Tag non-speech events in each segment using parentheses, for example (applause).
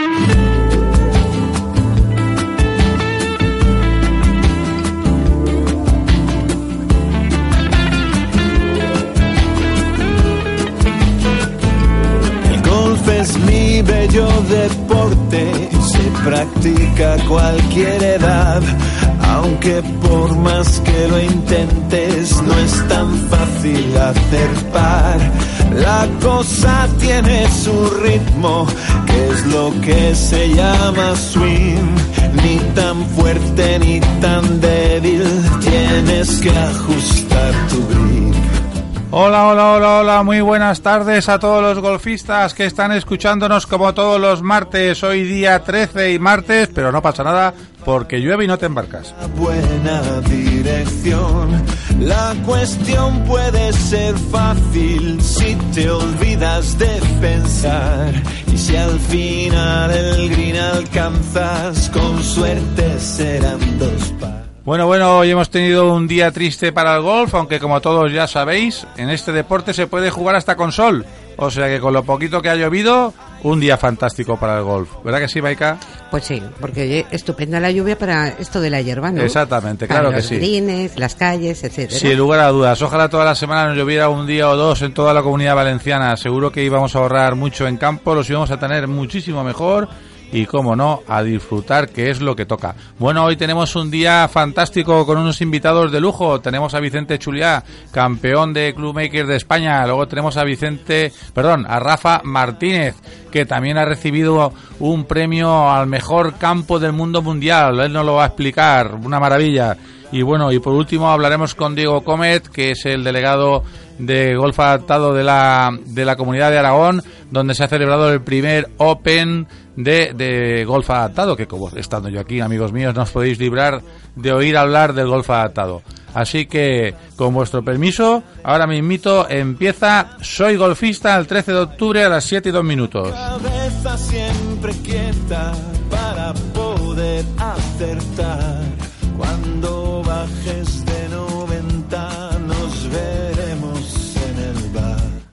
El golf es mi bello deporte, se practica cualquier edad, aunque por más que lo intentes no es tan fácil hacer. La cosa tiene su ritmo, que es lo que se llama swing, ni tan fuerte ni tan débil, tienes que ajustar tu grip. Hola, hola, hola, hola, muy buenas tardes a todos los golfistas que están escuchándonos como todos los martes, hoy día 13 y martes, pero no pasa nada porque llueve y no te embarcas. buena dirección. La cuestión puede ser fácil si te olvidas de pensar. Y si al final el green alcanzas, con suerte serán dos pares. Bueno, bueno, hoy hemos tenido un día triste para el golf, aunque como todos ya sabéis, en este deporte se puede jugar hasta con sol. O sea que con lo poquito que ha llovido, un día fantástico para el golf. ¿Verdad que sí, Maika? Pues sí, porque oye, estupenda la lluvia para esto de la hierba, ¿no? Exactamente, Para claro que los sí. las calles, etcétera. Sin lugar a dudas. Ojalá toda la semana nos lloviera un día o dos en toda la comunidad valenciana. Seguro que íbamos a ahorrar mucho en campo, los íbamos a tener muchísimo mejor y, como no, a disfrutar, que es lo que toca. Bueno, hoy tenemos un día fantástico con unos invitados de lujo. Tenemos a Vicente Chuliá, campeón de Club Maker de España. Luego tenemos a Vicente, perdón, a Rafa Martínez, que también ha recibido un premio al mejor campo del mundo mundial. Él nos lo va a explicar. Una maravilla. Y bueno, y por último hablaremos con Diego Comet, que es el delegado de golf adaptado de la, de la comunidad de Aragón, donde se ha celebrado el primer Open de, de golf adaptado, que como estando yo aquí, amigos míos, no os podéis librar de oír hablar del golf adaptado. Así que, con vuestro permiso, ahora mismito empieza Soy Golfista el 13 de octubre a las 7 y 2 minutos. Cabeza siempre quieta para poder acertar. Cuando bajes de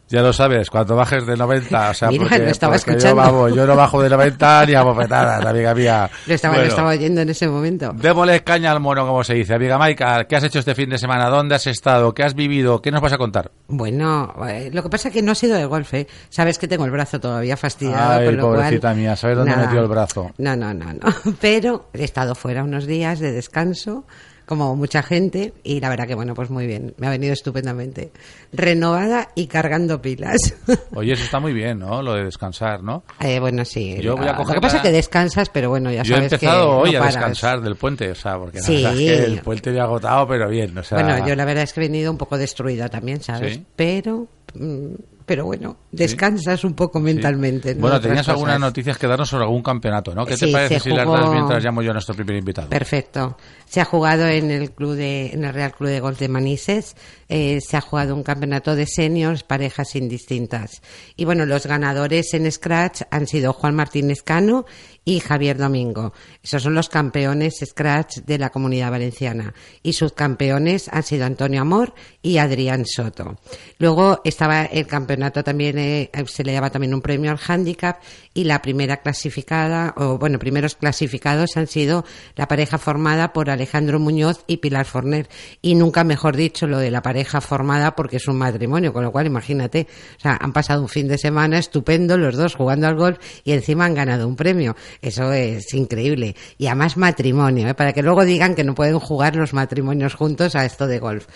Ya lo sabes, cuando bajes de 90, o sea, Mira, porque, lo estaba porque yo, escuchando. vamos, yo no bajo de 90 ni a bofetadas, amiga mía. Lo estaba, Bueno. lo estaba oyendo en ese momento. Démosle caña al mono, como se dice. Amiga Maika, ¿qué has hecho este fin de semana? ¿Dónde has estado? ¿Qué has vivido? ¿Qué nos vas a contar? Bueno, eh, lo que pasa es que no ha sido el golf, ¿eh? Sabes que tengo el brazo todavía fastidiado. Ay, con lo pobrecita cual, mía, ¿sabes dónde nada. metió el brazo? No, no, no, no. (laughs) Pero he estado fuera unos días de descanso, como mucha gente, y la verdad que, bueno, pues muy bien. Me ha venido estupendamente. Renovada y cargando pilas. (laughs) Oye, eso está muy bien, ¿no? Lo de descansar, ¿no? Eh, bueno, sí. Yo voy a Lo coger que pasa es que descansas, pero bueno, ya Yo he sabes que empezado hoy no a descansar del puente, o sea, porque la verdad es que el puente me ha agotado, pero bien, o sea... Bueno, yo la verdad es que he venido un poco destruida también, ¿sabes? Sí. Pero, mm, pero bueno, descansas un poco mentalmente. ¿no? Bueno, tenías algunas cosas. noticias que darnos sobre algún campeonato, ¿no? ¿Qué te parece si las das mientras llamo yo a nuestro primer invitado? Perfecto. Se ha jugado en el club de, en el Real Club de Golf de Manises. eh, se ha jugado un campeonato de seniors, parejas indistintas. Y bueno, los ganadores en Scratch han sido Juan Martínez Cano y Javier Domingo. Esos son los campeones Scratch de la Comunidad Valenciana. Y subcampeones han sido Antonio Amor y Adrián Soto. Luego estaba el campeonato también, eh, se le daba también un premio al handicap y la primera clasificada, o bueno, primeros clasificados han sido la pareja formada por Alejandro Muñoz y Pilar Forner. Y nunca mejor dicho lo de la pareja formada porque es un matrimonio, con lo cual imagínate, o sea, han pasado un fin de semana estupendo los dos jugando al golf y encima han ganado un premio. Eso es increíble. Y además matrimonio, ¿eh? para que luego digan que no pueden jugar los matrimonios juntos a esto de golf.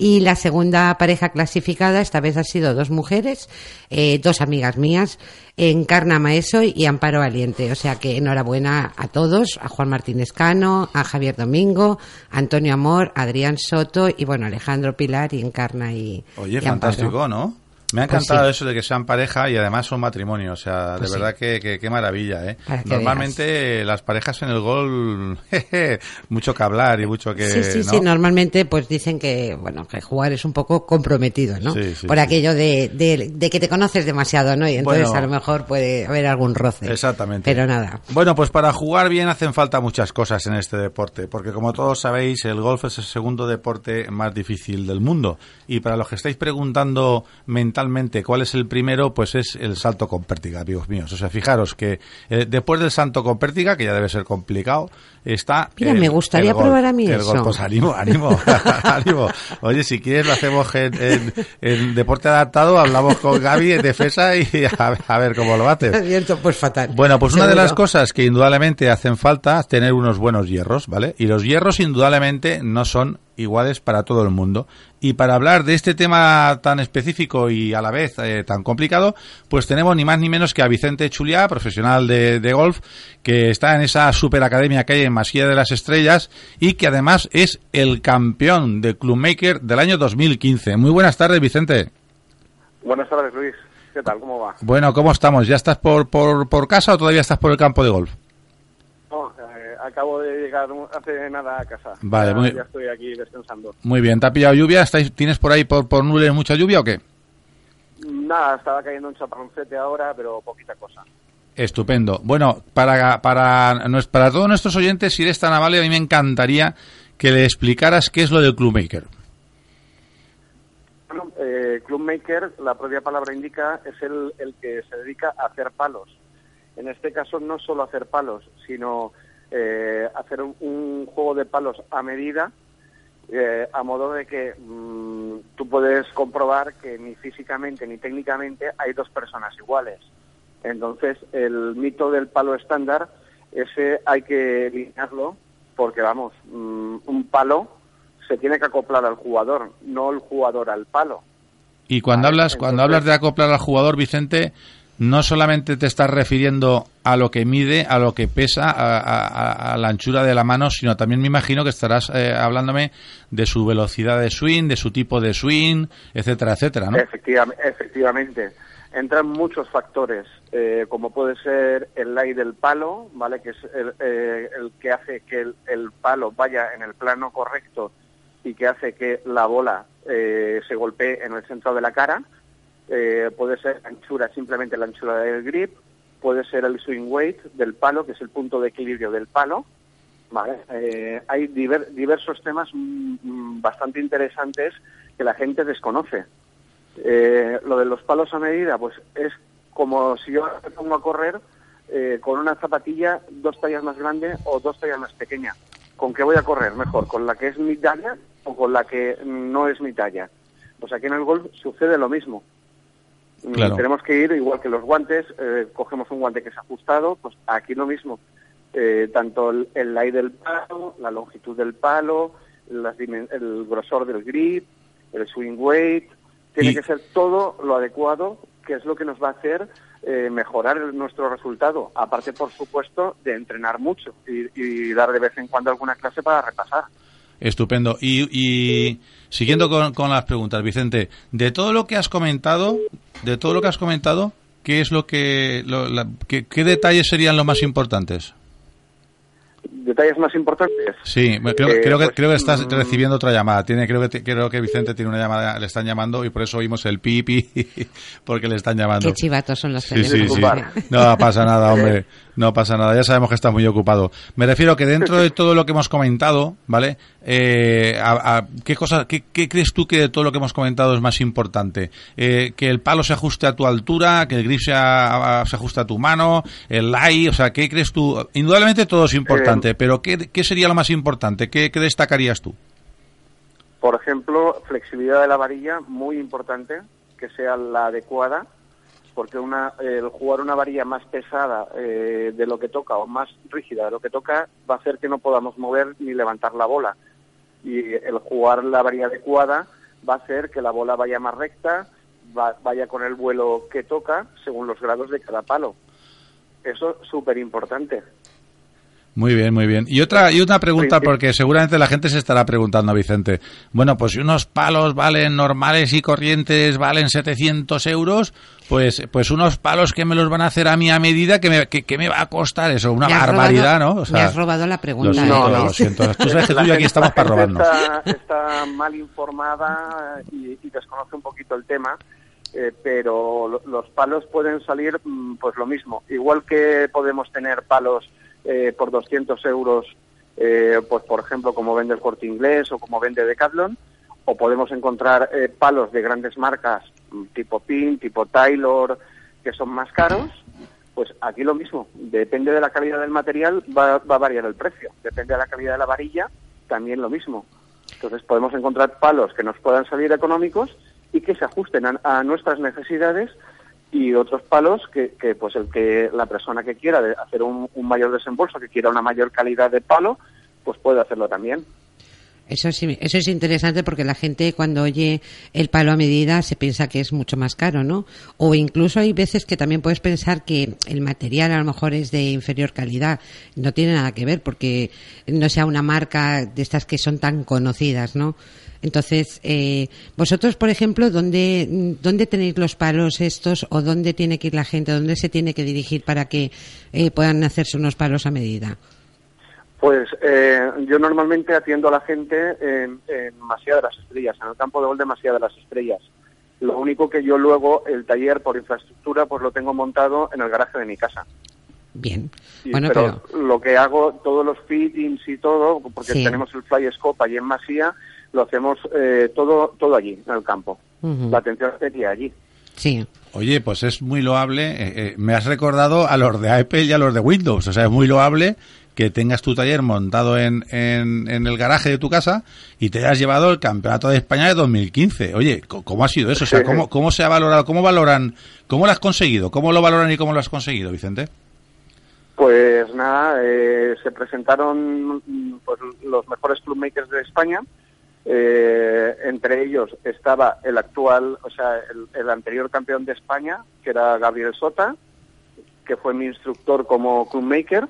Y la segunda pareja clasificada, esta vez ha sido dos mujeres, eh, dos amigas mías, Encarna Maeso y Amparo Valiente. O sea que enhorabuena a todos, a Juan Martínez Cano, a Javier Domingo, a Antonio Amor, a Adrián Soto y bueno, Alejandro Pilar y Encarna y, Oye, y Amparo. fantástico, ¿no? Me ha Pues encantado sí. eso de que sean pareja y además son matrimonio. O sea, Pues de sí. verdad que, que- maravilla, ¿eh? Que Normalmente las parejas en el gol, (laughs) jeje, mucho que hablar y mucho que... sí, sí, ¿no? sí. Normalmente, pues dicen que, bueno, que jugar es un poco comprometido, ¿no? Sí, sí, Por aquello de, de, de que te conoces demasiado, ¿no? Y entonces Bueno. a lo mejor puede haber algún roce. Exactamente. Pero nada. Bueno, pues para jugar bien hacen falta muchas cosas en este deporte, porque como todos sabéis, el golf es el segundo deporte más difícil del mundo. Y para los que estáis preguntando mentalmente cuál es el primero, pues es el salto con pértiga, amigos míos. O sea, fijaros que eh, después del salto con pértiga, que ya debe ser complicado, está... Mira, el- me gustaría el probar a mí El eso. golf, pues ánimo, ánimo, ánimo. (laughs) Oye, si quieres lo hacemos en, en- en deporte adaptado, hablamos con Gaby en defensa y a, ver- a ver cómo lo haces. (laughs) Abierto, pues fatal. Bueno, pues una de las cosas que indudablemente hacen falta es tener unos buenos hierros, ¿vale? Y los hierros indudablemente no son iguales para todo el mundo. Y para hablar de este tema tan específico y a la vez eh, tan complicado, pues tenemos ni más ni menos que a Vicente Chuliá, profesional de, de golf, que está en esa superacademia que hay en Masía de las Estrellas y que además es el campeón de Clubmaker del año 2015. Muy buenas tardes, Vicente. Buenas tardes, Luis. ¿Qué tal? ¿Cómo va? Bueno, ¿cómo estamos? ¿Ya estás por, por, por casa o todavía estás por el campo de golf? Acabo de llegar hace nada a casa. Vale, ya, muy- ya estoy aquí descansando. Muy bien, ¿te ha pillado lluvia? ¿Estáis, ¿Tienes por ahí por, por nubes mucha lluvia o qué? Nada, estaba cayendo un chaparroncete ahora, pero poquita cosa. Estupendo. Bueno, para, para, para todos nuestros oyentes, si eres tan amable, a mí me encantaría que le explicaras qué es lo del Clubmaker. Bueno, eh, Clubmaker, la propia palabra indica, es el, el que se dedica a hacer palos. En este caso, no solo hacer palos, sino eh, hacer un, un juego de palos a medida, eh, a modo de que mm, tú puedes comprobar que ni físicamente ni técnicamente hay dos personas iguales. Entonces, el mito del palo estándar, ese hay que eliminarlo, porque vamos, mm, un palo se tiene que acoplar al jugador, no el jugador al palo. Y cuando hablas, cuando hablas de acoplar al jugador, Vicente, no solamente te estás refiriendo a lo que mide, a lo que pesa, a, la anchura de la mano, sino también me imagino que estarás eh, hablándome de su velocidad de swing, de su tipo de swing, etcétera, etcétera, ¿no? Efectiva- efectivamente. Entran muchos factores, eh, como puede ser el lay del palo, ¿vale? Que es el, eh, el que hace que el, el palo vaya en el plano correcto y que hace que la bola eh, se golpee en el centro de la cara. Eh, puede ser anchura, simplemente la anchura del grip. Puede ser el swing weight del palo, que es el punto de equilibrio del palo. Vale. Eh, hay diver- diversos temas mm, mm, bastante interesantes que la gente desconoce. Eh, lo de los palos a medida, pues es como si yo me pongo a correr eh, con una zapatilla dos tallas más grande o dos tallas más pequeña. ¿Con qué voy a correr mejor? ¿Con la que es mi talla o con la que no es mi talla? Pues aquí en el golf sucede lo mismo. Claro. Tenemos que ir igual que los guantes, eh, cogemos un guante que es ajustado, pues aquí lo mismo. Eh, tanto el, el lay del palo, la longitud del palo, las el grosor del grip, el swing weight, tiene Y- que ser todo lo adecuado, que es lo que nos va a hacer eh, mejorar el- nuestro resultado. Aparte, por supuesto, de entrenar mucho y, y dar de vez en cuando alguna clase para repasar. Estupendo. Y, y siguiendo con, con las preguntas, Vicente, de todo lo que has comentado, de todo lo que has comentado, ¿qué es lo que, lo- la- qué, qué detalles serían los más importantes? Detalles más importantes. Sí, creo, Eh, creo que pues, creo que estás mm, recibiendo otra llamada. Tiene, creo que creo que Vicente tiene una llamada, le están llamando y por eso oímos el pi pi (laughs) porque le están llamando. Qué chivatos son los Sí, sí, sí. No pasa nada, hombre. (laughs) No pasa nada. Ya sabemos que está muy ocupado. Me refiero que dentro de todo lo que hemos comentado, ¿vale? Eh, a- a- ¿qué, cosa, qué, qué crees tú que de todo lo que hemos comentado es más importante? Eh, que el palo se ajuste a tu altura, que el grip se, a- se ajuste a tu mano, el lie, o sea, ¿qué crees tú? Indudablemente todo es importante, Eh, pero ¿qué, qué sería lo más importante? ¿Qué, qué destacarías tú? Por ejemplo, flexibilidad de la varilla, muy importante, que sea la adecuada, porque una, el jugar una varilla más pesada eh, de lo que toca o más rígida de lo que toca va a hacer que no podamos mover ni levantar la bola. Y el jugar la varilla adecuada va a hacer que la bola vaya más recta, va- vaya con el vuelo que toca según los grados de cada palo. Eso es súper importante. Muy bien, muy bien. Y otra, y una pregunta, porque seguramente la gente se estará preguntando, Vicente. Bueno, pues si unos palos valen normales y corrientes, valen 700 euros, pues, pues unos palos que me los van a hacer a mí a medida, que me, que, me va a costar eso? Una barbaridad, ¿no? O sea, me has robado la pregunta. no, no, lo siento. Tú sabes que tú y aquí estamos para robarnos. Está, está mal informada y, y desconoce un poquito el tema. Eh, pero los palos pueden salir mm, pues lo mismo. Igual que podemos tener palos eh, por 200 euros, eh, pues por ejemplo como vende el Corte Inglés o como vende Decathlon, o podemos encontrar palos de grandes marcas mm, tipo Pin, tipo Taylor, que son más caros. Pues aquí lo mismo, depende de la calidad del material, va, va a variar el precio. Depende de la calidad de la varilla, también lo mismo. Entonces podemos encontrar palos que nos puedan salir económicos y que se ajusten a, nuestras necesidades y otros palos que, pues el que la persona que quiera hacer un, mayor desembolso, que quiera una mayor calidad de palo, pues puede hacerlo también. Eso sí, eso es interesante porque la gente cuando oye el palo a medida se piensa que es mucho más caro, ¿no? O incluso hay veces que también puedes pensar que el material a lo mejor es de inferior calidad. No tiene nada que ver porque no sea una marca de estas que son tan conocidas, ¿no? Entonces, eh, vosotros, por ejemplo, ¿dónde, ¿dónde tenéis los palos estos o dónde tiene que ir la gente, dónde se tiene que dirigir para que eh, puedan hacerse unos palos a medida? Pues eh, yo normalmente atiendo a la gente en, en Masía de las Estrellas, en el campo de gol de Masía de las Estrellas. Lo único que yo luego, el taller por infraestructura, pues lo tengo montado en el garaje de mi casa. Bien. bueno, pero, lo que hago, todos los fittings y todo, porque tenemos el fly scope allí en Masía, lo hacemos eh, todo todo allí, en el campo. La atención sería allí. Sí. Oye, pues es muy loable. Eh, eh, me has recordado a los de Apple y a los de Windows. O sea, es muy loable que tengas tu taller montado en, en, el garaje de tu casa y te hayas llevado el Campeonato de España de 2015. Oye, ¿cómo ha sido eso? O sea, ¿cómo, cómo se ha valorado? ¿Cómo valoran? ¿Cómo lo has conseguido? ¿Cómo lo valoran y cómo lo has conseguido, Vicente? Pues nada, se presentaron pues, los mejores clubmakers de España eh, entre ellos estaba el actual, o sea, el, anterior campeón de España, que era Gabriel Sota, que fue mi instructor como clubmaker.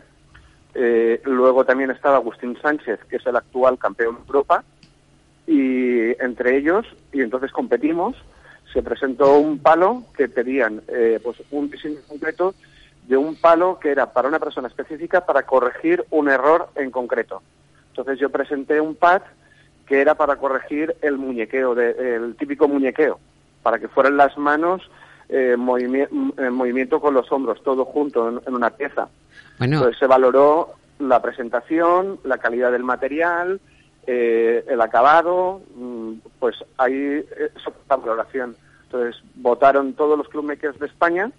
Eh, luego también estaba Agustín Sánchez, que es el actual campeón de Europa. Y entre ellos, y entonces competimos, se presentó un palo que pedían eh, pues un diseño concreto de un palo que era para una persona específica para corregir un error en concreto. Entonces yo presenté un pad que era para corregir el muñequeo, el típico muñequeo, para que fueran las manos eh, en movimiento con los hombros, todo junto en, una pieza. Entonces se valoró la presentación, la calidad del material, eh, el acabado, mm, pues ahí esa valoración. Entonces votaron todos los clubmakers de España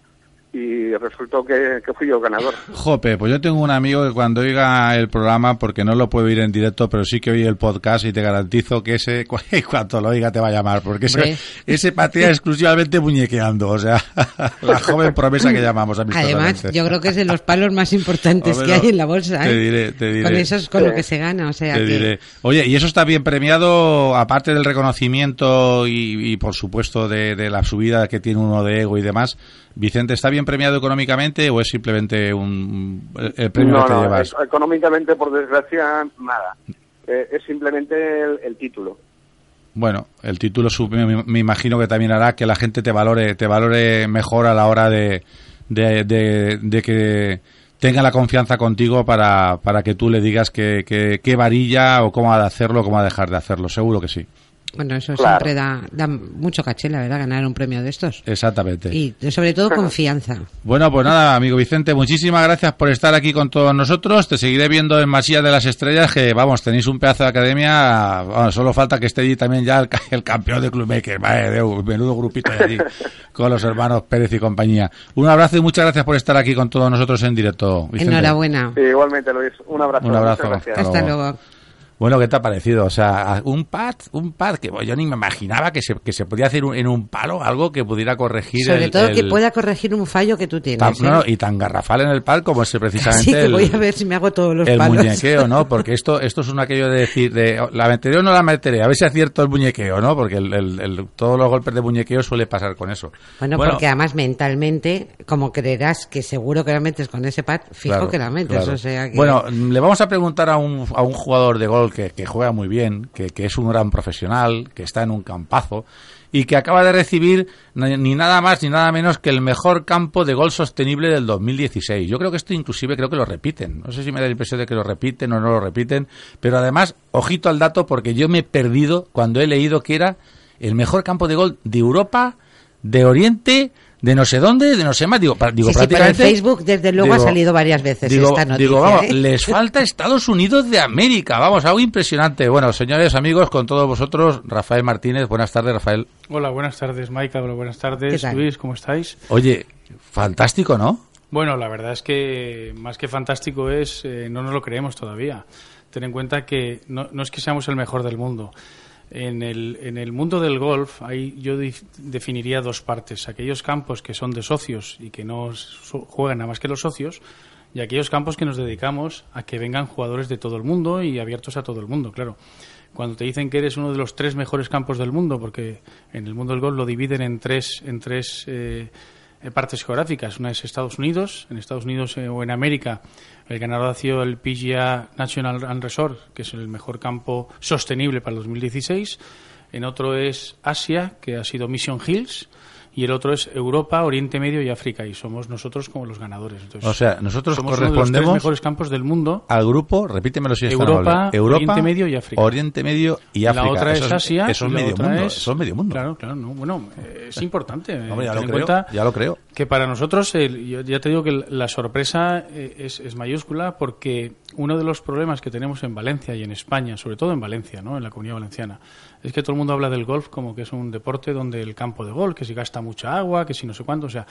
y resultó que, fui yo ganador. Jope, pues yo tengo un amigo que cuando oiga el programa, porque no lo puedo oír en directo, pero sí que oí el podcast y te garantizo que ese, (laughs) cuando lo oiga te va a llamar, porque ese, ese patea (laughs) exclusivamente muñequeando, o sea, (laughs) la joven promesa que llamamos Además, yo creo que es de los palos más importantes que hay en la bolsa. Te ¿eh? diré, te diré. Con eso es con lo que se gana, o sea. Oye, y eso está bien premiado, aparte del reconocimiento y, por supuesto de, de la subida que tiene uno de ego y demás, Vicente, ¿está bien premiado económicamente o es simplemente un, el premio que te llevas? económicamente, por desgracia, nada. Eh, es simplemente el, título. Bueno, el título me, imagino que también hará que la gente te valore, te valore mejor a la hora de, de, que tenga la confianza contigo para, para que tú le digas qué varilla o cómo ha de hacerlo o cómo ha de dejar de hacerlo. Seguro que sí. Bueno, eso siempre da, da, mucho caché, la verdad, ganar un premio de estos. Exactamente. Y sobre todo confianza. Bueno, pues nada, amigo Vicente, muchísimas gracias por estar aquí con todos nosotros. Te seguiré viendo en Masía de las Estrellas, que vamos, tenéis un pedazo de academia. solo falta que esté allí también ya el, campeón de Clubmaker. Vaya, de menudo grupito de allí, (laughs) con los hermanos Pérez y compañía. Un abrazo y muchas gracias por estar aquí con todos nosotros en directo. Vicente. Enhorabuena. igualmente, Luis. Un abrazo. Un abrazo. Hasta luego. Bueno, ¿qué te ha parecido? O sea, un pad, un pad que yo ni me imaginaba que se, que se podía hacer un- en un palo algo que pudiera corregir Sobre el- todo que pueda corregir un fallo que tú tienes. tan- ¿eh? no, no, y tan garrafal en el pad como es precisamente Así que el, voy a ver si me hago todos los el palos. muñequeo, ¿no? (laughs) Porque esto esto es un aquello de decir, de oh, la meteré o no la meteré, a ver si acierto el muñequeo, ¿no? Porque todos los golpes de muñequeo suele pasar con eso. Bueno, porque además mentalmente, como creerás que seguro que la metes con ese pad, fijo Claro, que la metes. claro. O sea que... Bueno, le vamos a preguntar a un, a un jugador de que, juega muy bien, que, que es un gran profesional, que está en un campazo y que acaba de recibir ni nada más ni nada menos que el mejor campo de gol sostenible del 2016. Yo creo que esto inclusive creo que lo repiten. No sé si me da la impresión de que lo repiten o no lo repiten, pero además, ojito al dato porque yo me he perdido cuando he leído que era el mejor campo de gol de Europa, de Oriente, de no sé dónde, de no sé más. Digo, pra- digo sí, sí, pero en prácticamente. Facebook desde luego ha salido varias veces digo, esta noticia. digo, vamos, ¿eh? les falta Estados Unidos de América. Vamos, algo impresionante. Bueno, señores, amigos, con todos vosotros, Rafael Martínez. Buenas tardes, Rafael. Hola, buenas tardes, Maika. Hola, buenas ¿Qué tardes? Luis. ¿Cómo estáis? Oye, fantástico, ¿no? Bueno, la verdad es que más que fantástico es, eh, no nos lo creemos todavía. Ten en cuenta que no, no es que seamos el mejor del mundo. En el, en el mundo del golf hay, yo definiría dos partes. Aquellos campos que son de socios y que no juegan nada más que los socios y aquellos campos que nos dedicamos a que vengan jugadores de todo el mundo y abiertos a todo el mundo, claro. Cuando te dicen que eres uno de los tres mejores campos del mundo, porque en el mundo del golf lo dividen en tres, en tres eh, eh, partes geográficas. Una es Estados Unidos, en Estados Unidos eh, o en América el ganador ha sido el PGA National and Resort, que es el mejor campo sostenible para el 2016. En otro es Asia, que ha sido Mission Hills. Y el otro es Europa, Oriente Medio y África. Y somos nosotros como los ganadores. Entonces, O sea, nosotros somos uno de los tres correspondemos mejores campos del mundo. al grupo, repítemelo si es Europa. Europa, Oriente Medio y África. Oriente Medio y África. La otra Eso es Asia. Eso es y la medio otra mundo. es- Eso es medio mundo. Claro, claro. no, bueno, es importante. eh, Hombre, ya lo creo, cuenta ya lo creo. que para nosotros, el- yo ya te digo que la sorpresa eh, es, es mayúscula porque uno de los problemas que tenemos en Valencia y en España, sobre todo en Valencia, ¿no? en la comunidad valenciana, es que todo el mundo habla del golf como que es un deporte donde el campo de golf, que si gasta mucha agua, que si no sé cuánto, o sea,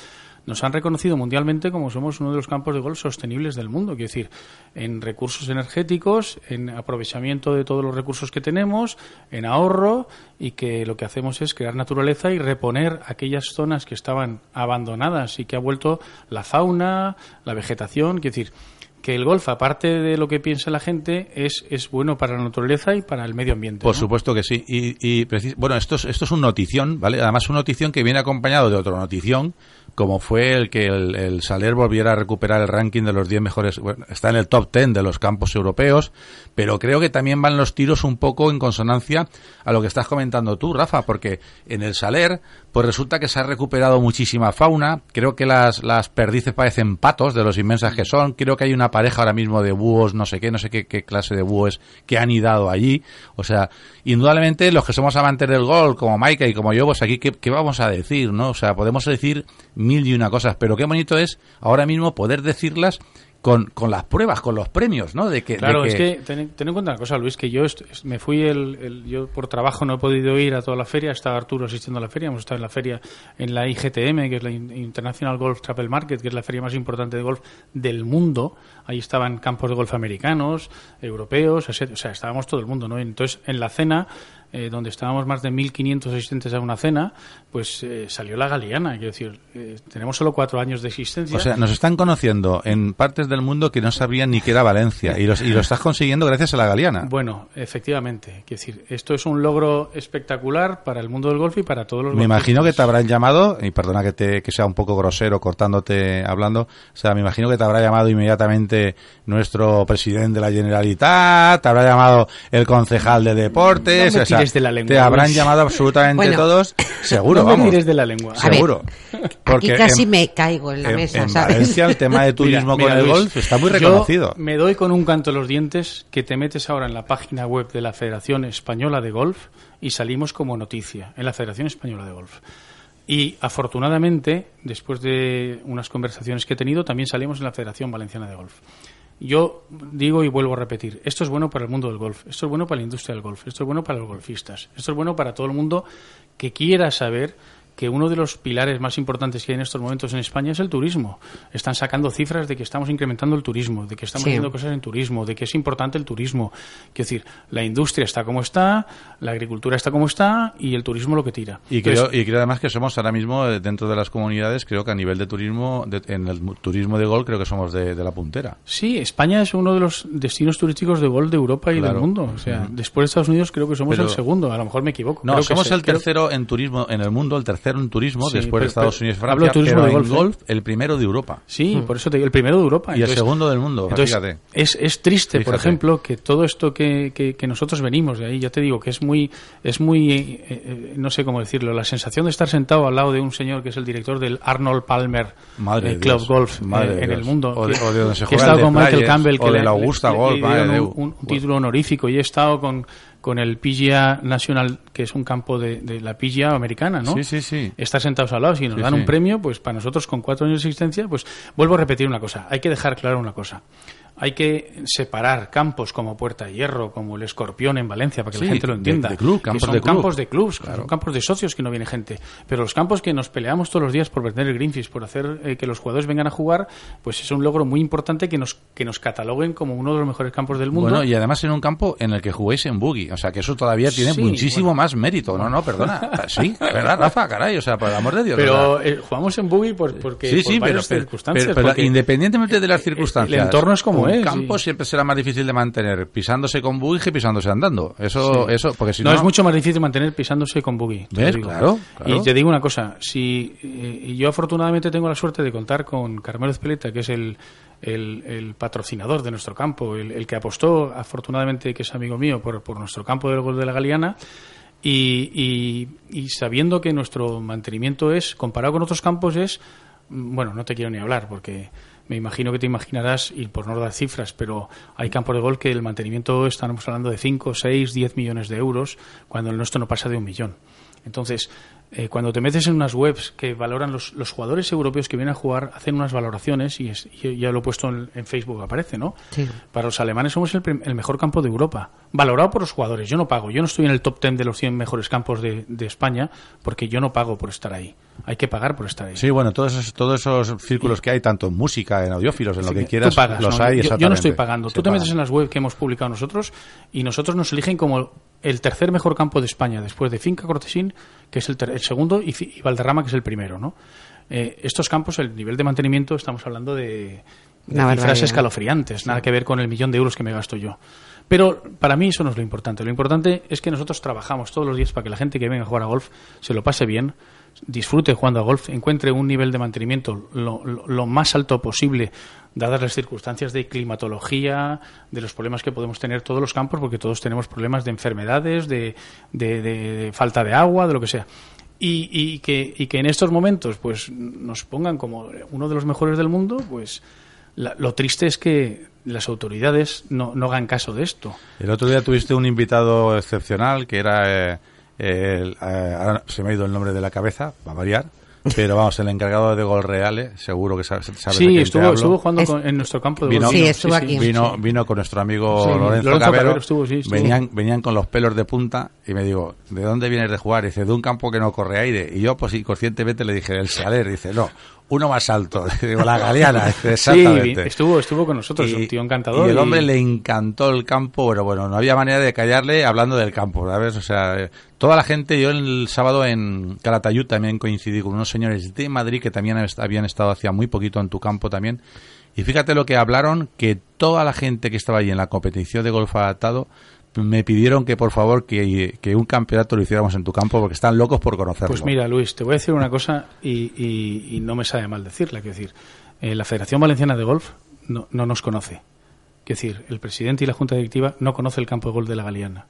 nos han reconocido mundialmente como somos uno de los campos de golf sostenibles del mundo, quiero decir, en recursos energéticos, en aprovechamiento de todos los recursos que tenemos, en ahorro y que lo que hacemos es crear naturaleza y reponer aquellas zonas que estaban abandonadas y que ha vuelto la fauna, la vegetación, quiero decir, que el golf, aparte de lo que piensa la gente, es, es bueno para la naturaleza y para el medio ambiente. Por ¿no? supuesto que sí. Y, y bueno, esto es, esto es un notición, ¿vale? Además, una notición que viene acompañado de otro notición, como fue el que el, el Saler volviera a recuperar el ranking de los 10 mejores. Bueno, está en el top 10 de los campos europeos, pero creo que también van los tiros un poco en consonancia a lo que estás comentando tú, Rafa, porque en el Saler, pues resulta que se ha recuperado muchísima fauna. Creo que las, las perdices parecen patos de los inmensas que son. Creo que hay una pareja ahora mismo de búhos, no sé qué, no sé qué, clase de búhos que han idado allí. O sea, indudablemente los que somos amantes del gol, como Maika y como yo, pues aquí, ¿qué, qué vamos a decir, no? O sea, podemos decir mil y una cosas, pero qué bonito es ahora mismo poder decirlas con, con las pruebas, con los premios, ¿no? De que, de Claro, que- es que ten, ten en cuenta una cosa, Luis, que yo me fui el, el- yo por trabajo no he podido ir a toda la feria, está Arturo asistiendo a la feria, hemos estado en la feria en la IGTM, que es la In- International Golf Travel Market, que es la feria más importante de golf del mundo. Ahí estaban campos de golf americanos, europeos, o sea, estábamos todo el mundo, ¿no? Entonces, en la cena, eh, donde estábamos más de 1.500 asistentes a una cena, pues eh, salió la Galeana, quiero decir, eh, tenemos solo cuatro años de existencia. O sea, nos están conociendo en partes del mundo que no sabrían ni que era Valencia y, los, y lo estás consiguiendo gracias a la Galeana. Bueno, efectivamente. Quiero decir, esto es un logro espectacular para el mundo del golf y para todos los Me imagino que te habrán llamado, y perdona que, te, que sea un poco grosero cortándote hablando, o sea, me imagino que te habrá llamado inmediatamente nuestro presidente de la Generalitat, te habrá llamado el concejal de deportes, No me o sea, tires de la lengua, te habrán llamado absolutamente Bueno. todos, (laughs) seguro, no me vamos. tires de la lengua. A ver, Seguro. Aquí casi en- me caigo en la en- mesa, en ¿sabes? Valencia el tema de turismo Mira, con mira, el Luis, golf está muy yo reconocido. me doy con un canto en los dientes que te metes ahora en la página web de la Federación Española de Golf y salimos como noticia en la Federación Española de Golf. Y afortunadamente, después de unas conversaciones que he tenido, también salimos en la Federación Valenciana de Golf. Yo digo y vuelvo a repetir, esto es bueno para el mundo del golf, esto es bueno para la industria del golf, esto es bueno para los golfistas, esto es bueno para todo el mundo que quiera saber que uno de los pilares más importantes que hay en estos momentos en España es el turismo. Están sacando cifras de que estamos incrementando el turismo, de que estamos Sí. haciendo cosas en turismo, de que es importante el turismo. Quiero decir, la industria está como está, la agricultura está como está y el turismo lo que tira. Y Entonces, creo, y creo además que somos ahora mismo, eh, dentro de las comunidades, creo que a nivel de turismo, de- en el turismo de gol, creo que somos de, de la puntera. Sí, España es uno de los destinos turísticos de gol de Europa y Claro. del mundo. O sea, después de Estados Unidos creo que somos Pero- el segundo. A lo mejor me equivoco. No, Creo somos el creo- tercero en turismo en el mundo, el tercero en turismo, Sí, después de pero- Estados pero- Unidos y hablo Francia, de turismo de golf, ¿eh? golf, el primero de Europa. Sí, por eso te digo, el primero de Europa. Y el Entonces- segundo del mundo, Entonces, fíjate. Es, es triste, por Fíjate. ejemplo, que todo esto que, que- que nosotros venimos de ahí, ya te digo, que es muy, es muy eh, eh, no sé cómo decirlo, la sensación de estar sentado al lado de un señor que es el director del Arnold Palmer Madre eh, de Club Dios, Golf madre eh, de en el mundo. O de- que- o de donde se que he juega estado el de con Michael Campbell, que le- Augusta le- Golf, le dieron de un, un título honorífico y he estado con, con el PGA National, que es un campo de, de la PGA americana, ¿no? Sí, sí, sí. estar sentados al lado. Si nos Sí, dan sí. un premio, pues para nosotros con cuatro años de existencia, pues vuelvo a repetir una cosa. Hay que dejar claro una cosa. Hay que separar campos como Puerta de Hierro, como el Escorpión en Valencia, para que Sí, la gente lo de- entienda. de club, que campos son de club. campos de clubs, que son campos de socios que no viene gente. Pero los campos que nos peleamos todos los días por vender el Greenfish, por hacer eh, que los jugadores vengan a jugar, pues es un logro muy importante que nos, que nos cataloguen como uno de los mejores campos del mundo. Bueno, y además en un campo en el que juguéis en buggy. O sea, que eso todavía tiene Sí, muchísimo bueno. más mérito. No, no, perdona. (laughs) Sí, ¿verdad, Rafa? Caray, o sea, por el amor de Dios. pero eh, jugamos en buggy por, porque, sí, por sí, pero, varias pero- circunstancias. pero- pero porque- independientemente de las circunstancias. el entorno es como un es, campo sí. siempre será más difícil de mantener pisándose con buggy que pisándose andando. Eso, eso, porque si no. no, es mucho más difícil mantener pisándose con buggy. ¿Ves? Claro, claro. Y te digo una cosa, si eh, y yo afortunadamente tengo la suerte de contar con Carmelo Espeleta, que es el, el, el patrocinador de nuestro campo, el, el que apostó, afortunadamente, que es amigo mío, por, por nuestro campo del gol de la Galeana. Y, y- y sabiendo que nuestro mantenimiento es, comparado con otros campos, es, mm, bueno, no te quiero ni hablar porque me imagino que te imaginarás, y por no dar cifras, pero hay campos de gol que el mantenimiento estamos hablando de 5, 6, 10 millones de euros, cuando el nuestro no pasa de un millón. Entonces, eh, cuando te metes en unas webs que valoran los, los jugadores europeos que vienen a jugar, hacen unas valoraciones, y, es- y ya lo he puesto en, en Facebook, aparece, ¿no? Sí. Para los alemanes somos el, el mejor campo de Europa, valorado por los jugadores. Yo no pago, yo no estoy en el top 10 de los 100 mejores campos de, de España, porque yo no pago por estar ahí. Hay que pagar por estar ahí. Sí, bueno, todos esos, todos esos círculos que hay, tanto en música, en audiófilos, en lo que quieras, pagas, los ¿no? hay yo, yo no estoy pagando. Se Tú te metes en las web que hemos publicado nosotros y nosotros nos eligen como el tercer mejor campo de España, después de Finca Cortesín, que es el, ter- el segundo, y, Fi- y Valderrama, que es el primero, ¿no? Eh, estos campos, el nivel de mantenimiento, estamos hablando de, de cifras escalofriantes, nada que ver con el millón de euros que me gasto yo. Pero para mí eso no es lo importante. Lo importante es que nosotros trabajamos todos los días para que la gente que venga a jugar a golf se lo pase bien, disfrute jugando a golf, encuentre un nivel de mantenimiento lo, lo- lo más alto posible, dadas las circunstancias de climatología, de los problemas que podemos tener todos los campos, porque todos tenemos problemas de enfermedades, de, de- de- falta de agua, de lo que sea. Y, y que, y que en estos momentos pues nos pongan como uno de los mejores del mundo, pues la- lo triste es que las autoridades no, no hagan caso de esto. El otro día tuviste un invitado excepcional que era. eh, el- eh, ahora se me ha ido el nombre de la cabeza, va a variar. (laughs) Pero vamos, el encargado de Gol Reales, seguro que sabes de Sí, quién te estuvo, hablo. estuvo jugando Es- con- en nuestro campo de Vino, golf. Sí, estuvo aquí. Vino, vino con nuestro amigo Sí, Lorenzo, Lorenzo Cabero. Estuvo, venían, venían con los pelos de punta y me digo, ¿de dónde vienes de jugar? dice, de un campo que no corre aire. Y yo, pues inconscientemente le dije, el Saler. Dice, no, uno más alto. (laughs) Digo, la Galeana. (laughs) Sí, exactamente. estuvo, estuvo con nosotros, un tío encantador. Y el y- hombre le encantó el campo. Bueno, bueno, no había manera de callarle hablando del campo, ¿sabes? O sea, eh, toda la gente, yo el sábado en Calatayud también coincidí con unos señores de Madrid que también habían estado hacía muy poquito en tu campo también. Y fíjate lo que hablaron, que toda la gente que estaba allí en la competición de golf adaptado me pidieron que por favor que, que un campeonato lo hiciéramos en tu campo porque están locos por conocerlo. Pues mira, Luis, te voy a decir una cosa y, y- y no me sabe mal decirla. Quiero decir, eh, la Federación Valenciana de Golf no, no nos conoce. Quiero decir, el presidente y la Junta Directiva no conoce el campo de golf de la Galeana.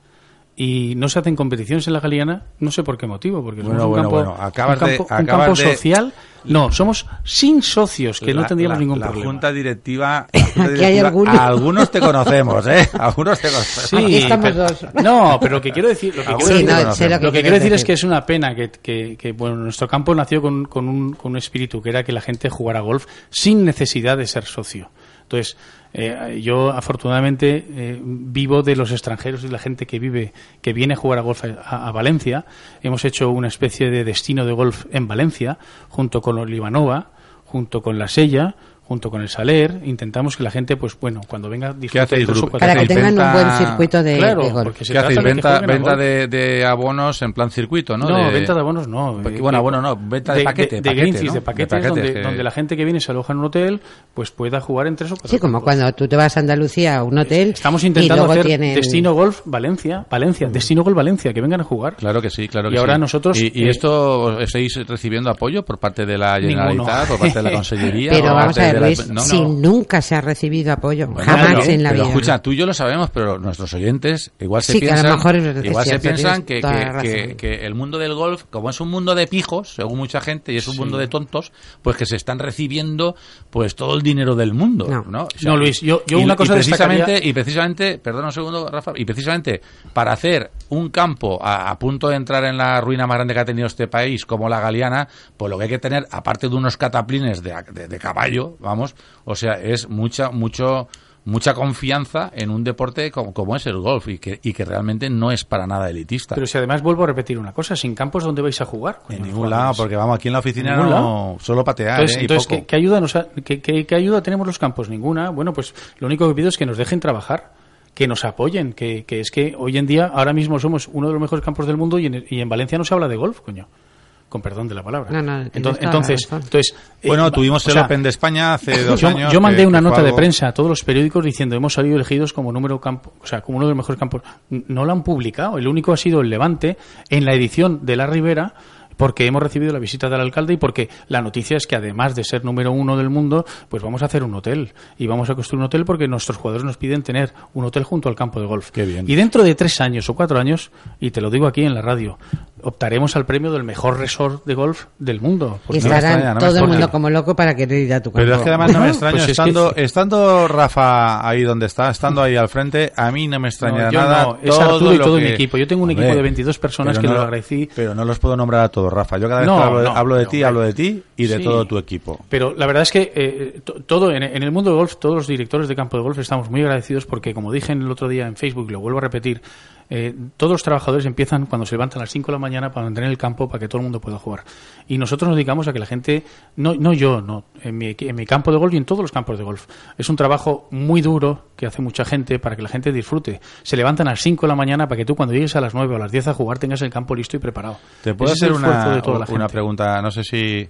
Y no se hacen competiciones en la Galeana, no sé por qué motivo, porque somos Bueno, un bueno, campo, bueno, acabas un de- campo, un acabas campo de- social. No, somos sin socios, que no tendríamos la- ningún la problema. Junta directiva, (laughs) la junta Aquí hay algunos. algunos te conocemos, ¿eh? (laughs) Algunos te conocemos. Sí, Aquí estamos pero- dos. No, pero lo que quiero decir, lo que (laughs) quiero sí, decir- no, sé lo lo que que quieres quiero decir es que es una pena que, que- que, bueno, nuestro campo nació con, con un, con un espíritu que era que la gente jugara golf sin necesidad de ser socio. Entonces, eh, yo afortunadamente eh, vivo de los extranjeros y la gente que vive, que viene a jugar a golf a, a, Valencia. Hemos hecho una especie de destino de golf en Valencia, junto con Olivanova, junto con La Sella, junto con el Saler, intentamos que la gente, pues bueno, cuando venga, ¿Qué hacéis, Para que tengan un buen circuito de, claro, de golf. ¿Qué hacéis? Venta, venta de, de, abonos en plan circuito, ¿no? No, de... venta de abonos no. Porque, bueno, abono no, venta de, paquete. De, de, paquete, ¿no? de paquetes, paquetes donde, que... donde, la gente que viene se aloja en un hotel, pues pueda jugar en tres o cuatro Sí, como cuando tú te vas a Andalucía a un hotel. Estamos intentando y luego hacer tienen... Destino Golf Valencia, Valencia, Destino Golf Valencia, que vengan a jugar. Claro que sí, claro que y ahora sí. nosotros. ¿Y, y eh, esto estáis recibiendo apoyo por parte de la Generalitat, por parte de la (laughs) Consellería? Pero por vamos parte a ver, si No. nunca se ha recibido apoyo, Bueno, jamás pero- en la pero vida. escucha, tú y yo lo sabemos, pero nuestros oyentes igual se Sí, que a lo piensan, mejor es igual se piensan que, que- que- que el mundo del golf, como es un mundo de pijos, según mucha gente, y es un Sí. mundo de tontos, pues que se están recibiendo pues todo el dinero del mundo. No, No. O No, Luis, yo- yo y- una cosa y precisamente, destacaría- y precisamente, perdona un segundo, Rafa, y precisamente para hacer un campo a, a punto de entrar en la ruina más grande que ha tenido este país, como la Galeana, pues lo que hay que tener, aparte de unos cataplines de, de- de caballo, vamos, o sea, es mucha, mucho mucha confianza en un deporte como, como es el golf y que, y que realmente no es para nada elitista. Pero si además vuelvo a repetir una cosa, sin campos, ¿dónde vais a jugar? en ningún jugadores? lado, porque vamos, aquí en la oficina ¿En ningún no, solo patear, Entonces, ¿eh? y entonces, poco. ¿qué, qué ayuda nos ha- qué- qué- qué ayuda tenemos los campos? Ninguna. Bueno, pues lo único que pido es que nos dejen trabajar, que nos apoyen, que, que es que hoy en día, ahora mismo somos uno de los mejores campos del mundo y en, y en Valencia no se habla de golf, coño. Con perdón de la palabra. No, no, entonces, entonces, eh, Bueno, tuvimos el sea, Open de España hace dos yo, años. yo mandé que- una que nota de prensa a todos los periódicos diciendo hemos salido elegidos como número campo, o sea, como uno de los mejores campos. No lo han publicado. El único ha sido el Levante en la edición de la Ribera porque hemos recibido la visita del alcalde y porque la noticia es que además de ser número uno del mundo, pues vamos a hacer un hotel y vamos a construir un hotel porque nuestros jugadores nos piden tener un hotel junto al campo de golf. Qué bien. Y dentro de tres años o cuatro años, y te lo digo aquí en la radio, optaremos al premio del mejor resort de golf del mundo. Y Porque- no estarán extraña, no me todo el mundo como loco para querer ir a tu campo. Pero es que además no me No, extraña, pues es que- estando, estando Rafa ahí donde está, estando ahí al frente, a mí no me extraña No, yo nada. no, es todo Arturo y todo que- mi equipo. Yo tengo un equipo de 22 personas que no lo agradecí. Pero no los puedo nombrar a todos, Rafa. Yo cada vez No, que hablo, de- no, hablo de no, ti, hablo de ti y de Sí. todo tu equipo. Pero la verdad es que eh, to- todo en, en el mundo del golf, todos los directores de campo de golf estamos muy agradecidos porque, como dije el otro día en Facebook, lo vuelvo a repetir, eh, todos los trabajadores empiezan cuando se levantan a las 5 de la mañana para mantener el campo para que todo el mundo pueda jugar. Y nosotros nos dedicamos a que la gente, no, no yo, no, en mi, en mi campo de golf y en todos los campos de golf. Es un trabajo muy duro que hace mucha gente para que la gente disfrute. Se levantan a las 5 de la mañana para que tú cuando llegues a las 9 o a las 10 a jugar tengas el campo listo y preparado. Te puedo hacer el esfuerzo una, de toda la una gente. pregunta, no sé si,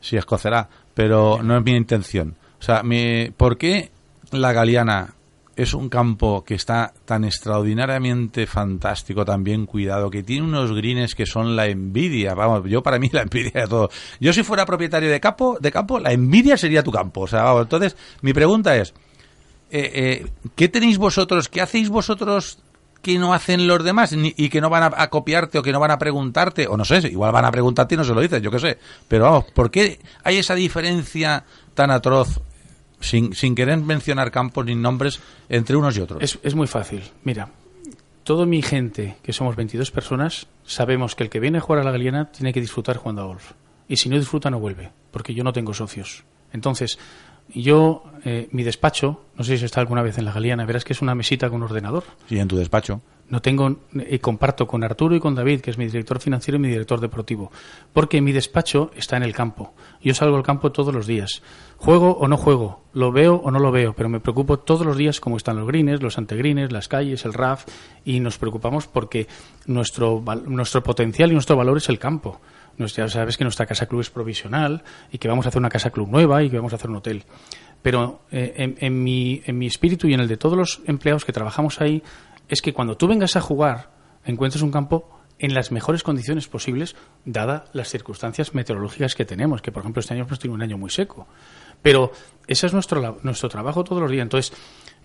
si escocerá, pero no es mi intención. O sea, mi, ¿por qué la Galeana es un campo que está tan extraordinariamente fantástico, tan bien cuidado, que tiene unos greens que son la envidia? Vamos, yo para mí la envidia de todo. Yo si fuera propietario de campo, de campo, la envidia sería tu campo. O sea, vamos, entonces, mi pregunta es, eh, eh, ¿qué tenéis vosotros, qué hacéis vosotros que no hacen los demás ni- y que no van a, copiarte o que no van a preguntarte, o no sé, igual van a preguntarte y no se lo dices, yo qué sé. Pero vamos, ¿por qué hay esa diferencia tan atroz, sin, sin querer mencionar campos ni nombres, entre unos y otros? Es, es muy fácil. Mira, toda mi gente, que somos 22 personas, sabemos que el que viene a jugar a la Galeana tiene que disfrutar jugando a golf. Y si no disfruta, no vuelve, porque yo no tengo socios. Entonces, yo, eh, mi despacho, no sé si está alguna vez en la Galeana, verás que es una mesita con un ordenador. Y en tu despacho. No tengo, y comparto con Arturo y con David, que es mi director financiero y mi director deportivo, porque mi despacho está en el campo. Yo salgo al campo todos los días. Juego o no juego, lo veo o no lo veo, pero me preocupo todos los días cómo están los greens, los antegrines, las calles, el RAF, y nos preocupamos porque nuestro, nuestro potencial y nuestro valor es el campo. Ya sabes que nuestra casa club es provisional y que vamos a hacer una casa club nueva y que vamos a hacer un hotel. Pero eh, en, en mi, en mi espíritu y en el de todos los empleados que trabajamos ahí, es que cuando tú vengas a jugar, encuentres un campo en las mejores condiciones posibles, dada las circunstancias meteorológicas que tenemos, que por ejemplo este año hemos tenido un año muy seco. Pero ese es nuestro, nuestro trabajo todos los días. Entonces,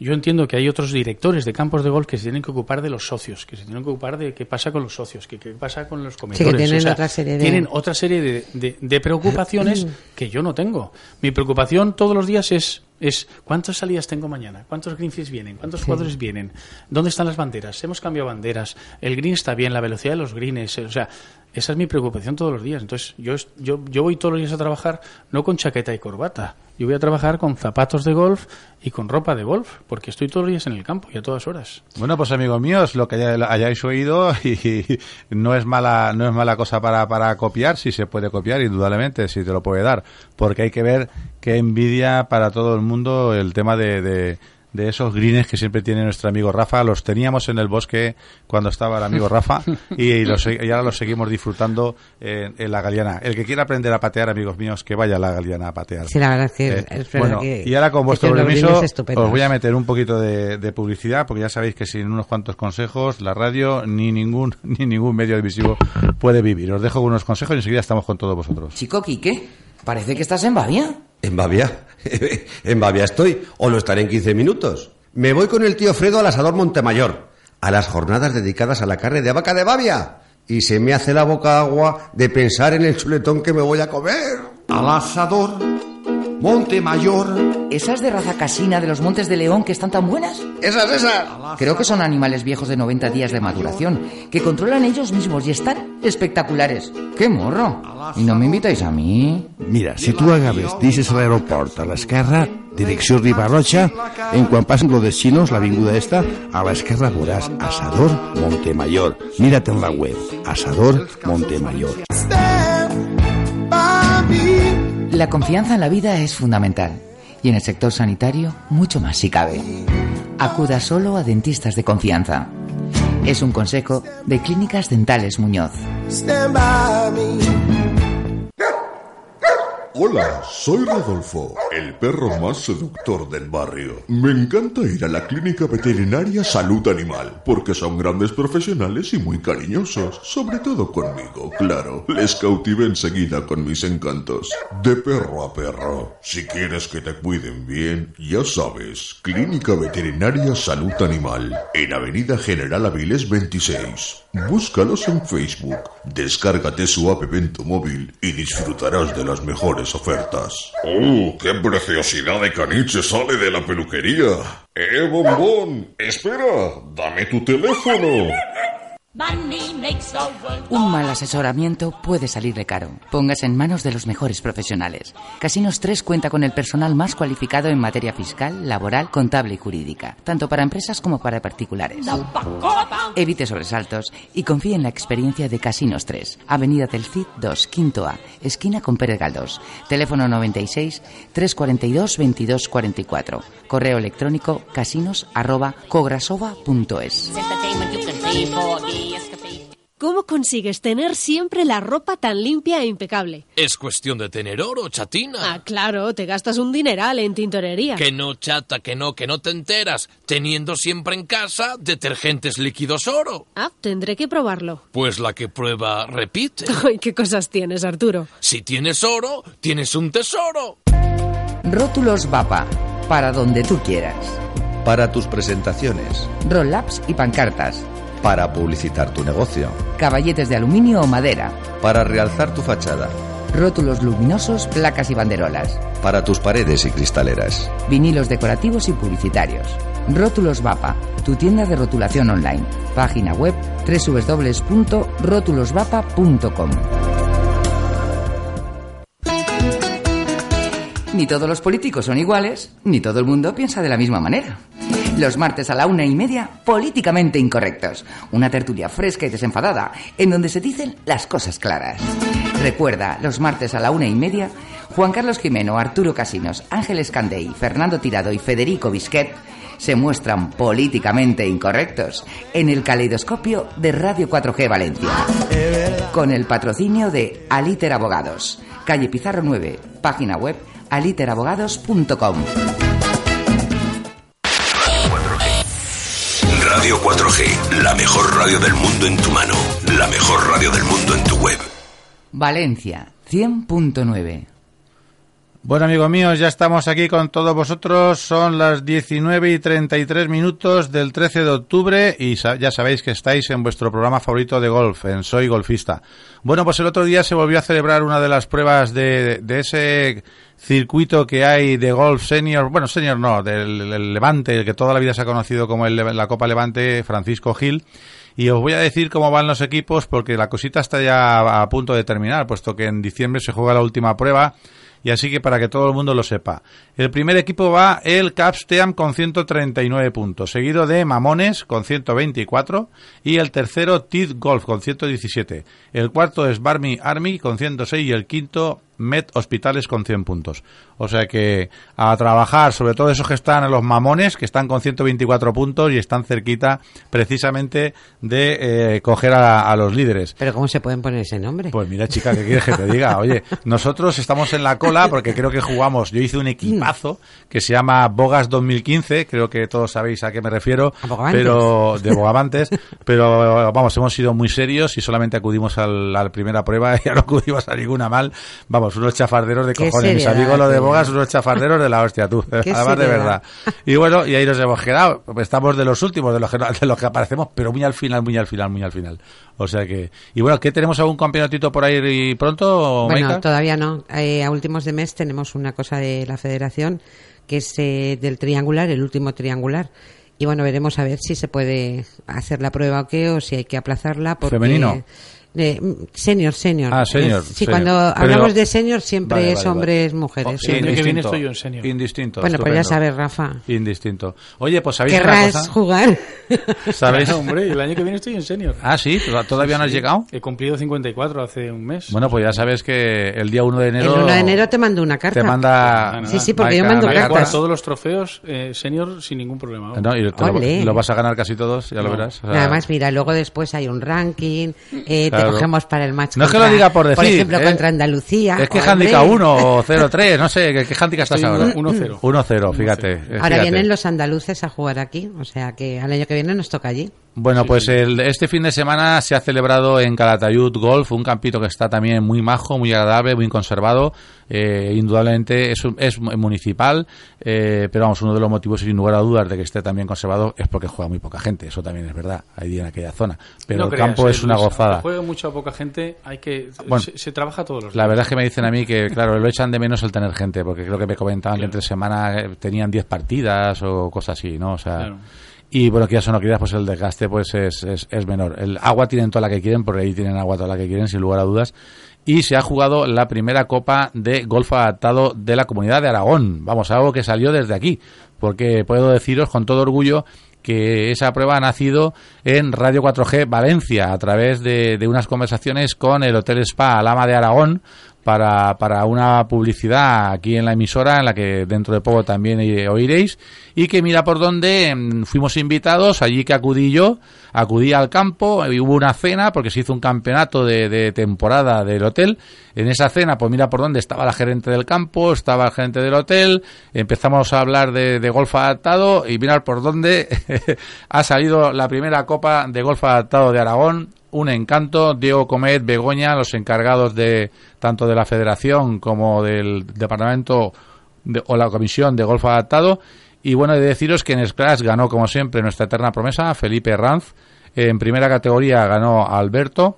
yo entiendo que hay otros directores de campos de golf que se tienen que ocupar de los socios, que se tienen que ocupar de qué pasa con los socios, que qué pasa con los comedores. tienen O sea, otra serie de- tienen otra serie de, de- de preocupaciones (clears throat) que yo no tengo. Mi preocupación todos los días es, es ¿cuántas salidas tengo mañana? ¿Cuántos greenfields vienen? ¿Cuántos jugadores vienen? ¿Dónde están las banderas? Hemos cambiado banderas. El green está bien, la velocidad de los greens. eh, O sea, Esa es mi preocupación todos los días. Entonces, yo, yo, yo voy todos los días a trabajar no con chaqueta y corbata. Yo voy a trabajar con zapatos de golf y con ropa de golf, porque estoy todos los días en el campo y a todas horas. Bueno, pues amigos míos, lo que hayáis oído (laughs) y, no es mala no es mala cosa para, para copiar, si se puede copiar, indudablemente, si te lo puede dar, porque hay que ver qué envidia para todo el mundo el tema de de esos greens que siempre tiene nuestro amigo Rafa. Los teníamos en el bosque cuando estaba el amigo Rafa (laughs) y, los, ahora los seguimos disfrutando en, la Galeana. El que quiera aprender a patear, amigos míos, que vaya a la Galeana a patear. Sí, la verdad que eh, bueno, Y ahora con vuestro permiso os voy a meter un poquito de, publicidad porque ya sabéis que sin unos cuantos consejos la radio ni ningún (laughs) ni ningún medio divisivo puede vivir. Os dejo unos consejos y enseguida estamos con todos vosotros. Chico Quique, parece que estás en Bavia. ¿En Bavia? (laughs) en Bavia estoy, o lo estaré en 15 minutos. Me voy con el tío Fredo al asador Montemayor, a las jornadas dedicadas a la carne de vaca de Bavia. Y se me hace la boca agua de pensar en el chuletón que me voy a comer. Al asador Montemayor ¿Esas de raza casina de los Montes de León que están tan buenas? Esas, esas. Creo que son animales viejos de 90 días de maduración, que controlan ellos mismos y están espectaculares. ¡Qué morro! ¿Y no me invitáis a mí? Mira, si tú agabes dices al aeropuerto a la esquerra, dirección Ribarrocha, en quan passen lo de chinos, vinguda esta, a la esquerra veuràs Asador Montemayor. Mírate en la web, Asador Montemayor. La confianza en la vida es fundamental y en el sector sanitario mucho más si cabe. Acuda solo a dentistas de confianza. Es un consejo de Clínicas Dentales Muñoz. Hola, soy Rodolfo, el perro más seductor del barrio. Me encanta ir a la clínica veterinaria Salud Animal, porque son grandes profesionales y muy cariñosos, sobre todo conmigo, claro. Les cautivé enseguida con mis encantos. De perro a perro. Si quieres que te cuiden bien, ya sabes, Clínica Veterinaria Salud Animal, en Avenida General Aviles 26. Búscalos en Facebook, descárgate su app en móvil y disfrutarás de las mejores ofertas. ¡Oh, qué preciosidad de caniche sale de la peluquería! ¡Eh, bombón! Espera, dame tu teléfono. Un mal asesoramiento puede salirle caro. Póngase en manos de los mejores profesionales. Casinos 3 cuenta con el personal más cualificado en materia fiscal, laboral, contable y jurídica, tanto para empresas como para particulares. Evite sobresaltos y confíe en la experiencia de Casinos 3, Avenida del Cid 2, Quinto A, esquina con Pérez Galdós. Teléfono 96 342 2244. Correo electrónico casinos@cograsova.es. ¿Cómo consigues tener siempre la ropa tan limpia e impecable? Es cuestión de tener oro, chatina. Ah, claro, te gastas un dineral en tintorería. Que no, chata, que no, que no te enteras. Teniendo siempre en casa detergentes líquidos oro. Ah, tendré que probarlo. Pues la que prueba repite. (laughs) Ay, qué cosas tienes, Arturo. Si tienes oro, tienes un tesoro. Rótulos Vapa, para donde tú quieras. Para tus presentaciones. Roll-ups y pancartas para publicitar tu negocio. Caballetes de aluminio o madera. Para realzar tu fachada. Rótulos luminosos, placas y banderolas. Para tus paredes y cristaleras. Vinilos decorativos y publicitarios. Rótulos Vapa, tu tienda de rotulación online. Página web www.rótulosvapa.com. Ni todos los políticos son iguales, ni todo el mundo piensa de la misma manera. Los martes a la una y media, políticamente incorrectos. Una tertulia fresca y desenfadada, en donde se dicen las cosas claras. Recuerda, los martes a la una y media, Juan Carlos Jimeno, Arturo Casinos, Ángeles Candey, Fernando Tirado y Federico Bisquet se muestran políticamente incorrectos en el caleidoscopio de Radio 4G Valencia. Con el patrocinio de Aliter Abogados, calle Pizarro 9, página web aliterabogados.com. 4G, la mejor radio del mundo en tu mano, la mejor radio del mundo en tu web. Valencia, 100.9. Bueno, amigos míos, ya estamos aquí con todos vosotros. Son las 19 y 33 minutos del 13 de octubre y ya sabéis que estáis en vuestro programa favorito de golf, en Soy Golfista. Bueno, pues el otro día se volvió a celebrar una de las pruebas de, de ese circuito que hay de golf senior, bueno, senior no, del, del Levante, el que toda la vida se ha conocido como el, la Copa Levante, Francisco Gil. Y os voy a decir cómo van los equipos porque la cosita está ya a punto de terminar, puesto que en diciembre se juega la última prueba y así que para que todo el mundo lo sepa. El primer equipo va el Capsteam con 139 puntos, seguido de Mamones con 124 y el tercero Tid Golf con 117. El cuarto es Barmy Army con 106 y el quinto Met Hospitales con 100 puntos. O sea que a trabajar, sobre todo esos que están en los mamones, que están con 124 puntos y están cerquita precisamente de eh, coger a, a los líderes. Pero ¿cómo se pueden poner ese nombre? Pues mira, chica, ¿qué quieres que te (laughs) diga? Oye, nosotros estamos en la cola porque creo que jugamos. Yo hice un equipazo que se llama Bogas 2015, creo que todos sabéis a qué me refiero, pero de Bogavantes, pero vamos, hemos sido muy serios y solamente acudimos al- a la primera prueba (laughs) y ya no acudimos a ninguna mal. Vamos, unos chafarderos de cojones. Mis amigos lo de. Bogas, unos chafarderos de la hostia, tú. (laughs) Además de verdad. Y bueno, y ahí nos hemos quedado. Estamos de los últimos, de los que, de los que aparecemos, pero muy al final, muy al final, muy al final. O sea que. Y bueno, ¿qué tenemos algún campeonatito por ahí pronto, Bueno, todavía no. Eh, a últimos de mes tenemos una cosa de la federación que es eh, del triangular, el último triangular. Y bueno, veremos a ver si se puede hacer la prueba o qué, o si hay que aplazarla. Porque, ¿Femenino? Eh, senior, senior. Ah, senior, Es- sí, senior. cuando Pero- hablamos de senior siempre Vale, es vale, vale. hombres, mujeres. Oh, sí, El año que viene indistinto. estoy yo en senior. Indistinto. bueno, pues ya estupendo. sabes, Rafa. Indistinto. Oye, pues sabéis una Querrás cosa. jugar. (laughs) ¿Sabéis? Claro, hombre, el año que viene estoy en senior. Ah, sí, todavía no has Sí, llegado. He cumplido 54 hace un mes. Bueno, pues ya sabes que el día 1 de El enero. 1 de enero te mando una carta. Te manda. Sí, sí, porque yo Maika- mando Voy a Maika- jugar cartas. todos los trofeos eh, senior sin ningún problema. No, y te lo, lo vas a ganar casi todos, ya lo No. verás. o sea- Nada más, mira, luego después hay un ranking, eh, Claro. cogemos para el match No es que contra- lo diga por decir, ejemplo, ¿eh? contra Andalucía. Es que handicap 1 o 0-3, no sé, ¿qué, qué handicap estás ahora? 1-0. 1-0, fíjate. eh, Ahora fíjate. vienen los andaluces a jugar aquí, o sea que al año que viene nos toca allí. Bueno, Sí, pues sí. el- este fin de semana se ha celebrado en Calatayud Golf, un campito que está también muy majo, muy agradable, muy conservado. Eh, indudablemente es, un- es municipal, eh, pero vamos, uno de los motivos, sin lugar a dudas, de que esté también conservado es porque juega muy poca gente. Eso también es verdad, ahí en aquella zona. Pero No el creas, campo eh, es una Luis, gozada. aunque Juega mucha poca gente, hay que Bueno, se, se trabaja todos los La días. verdad es que me dicen a mí que, claro, lo echan de menos el tener gente, porque creo que me comentaban que entre semana eh, tenían 10 partidas o cosas así, ¿no? O sea, Claro. y bueno, que ya son no quieras, pues el desgaste pues es, es, es menor. El agua tienen toda la que quieren, porque ahí tienen agua toda la que quieren, sin lugar a dudas. Y se ha jugado la primera copa de golf adaptado de la comunidad de Aragón. Vamos, algo que salió desde aquí, porque puedo deciros con todo orgullo que esa prueba ha nacido en Radio 4G Valencia a través de, de unas conversaciones con el Hotel Spa Alama de Aragón para, para una publicidad aquí en la emisora en la que dentro de poco también oiréis. Y que mira por dónde mm, fuimos invitados allí que acudí yo acudí al campo y hubo una cena porque se hizo un campeonato de, de temporada del hotel. En esa cena pues mira por dónde estaba la gerente del campo estaba el gerente del hotel empezamos a hablar de, de golf adaptado y mirar por dónde (laughs) ha salido la primera copa de golf adaptado de Aragón un encanto. Diego Comet, Begoña, los encargados de tanto de la Federación como del Departamento de- o la Comisión de Golf Adaptado. Y bueno, he de deciros que en Scratch ganó, como siempre, nuestra eterna promesa, Felipe Ranz. En primera categoría ganó Alberto,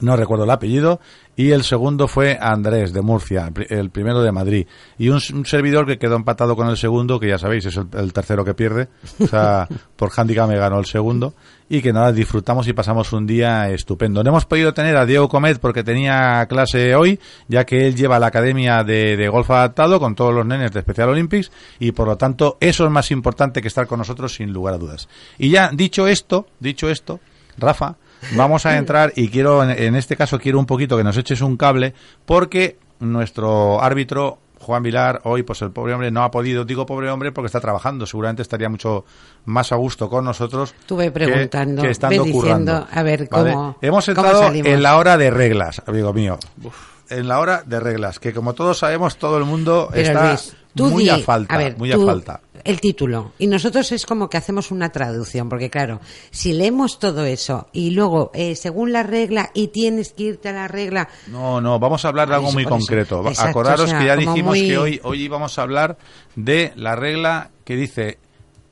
no recuerdo el apellido, y el segundo fue Andrés de Murcia, el pri- el primero de Madrid. Y un, servidor que quedó empatado con el segundo, que ya sabéis, es el, el tercero que pierde. O sea, (laughs) por handicap me ganó el segundo. Y que nada, disfrutamos y pasamos un día estupendo. No hemos podido tener a Diego Comet porque tenía clase hoy, ya que él lleva la academia de, de golf adaptado con todos los nenes de Special Olympics y por lo tanto eso es más importante que estar con nosotros sin lugar a dudas. Y ya dicho esto, dicho esto, Rafa, vamos a entrar y quiero, en, en este caso quiero un poquito que nos eches un cable porque nuestro árbitro Juan Vilar hoy pues el pobre hombre no ha podido, digo pobre hombre porque está trabajando, seguramente estaría mucho más a gusto con nosotros. Estuve que- preguntando, que estando diciendo, currando. a ver, ¿Vale? cómo- Hemos entrado en la hora de reglas, amigo mío. En la hora de reglas, que como todos sabemos, todo el mundo Pero, está Luis, Tú muy di- a falta, a ver, muy tú- a falta. El título. Y nosotros es como que hacemos una traducción, porque claro, si leemos todo eso y luego, eh, según la regla, y tienes que irte a la regla, No, no, vamos a hablar de algo eso, muy concreto. Exacto, Acordaros o sea, que ya dijimos muy- que hoy, hoy íbamos a hablar de la regla que dice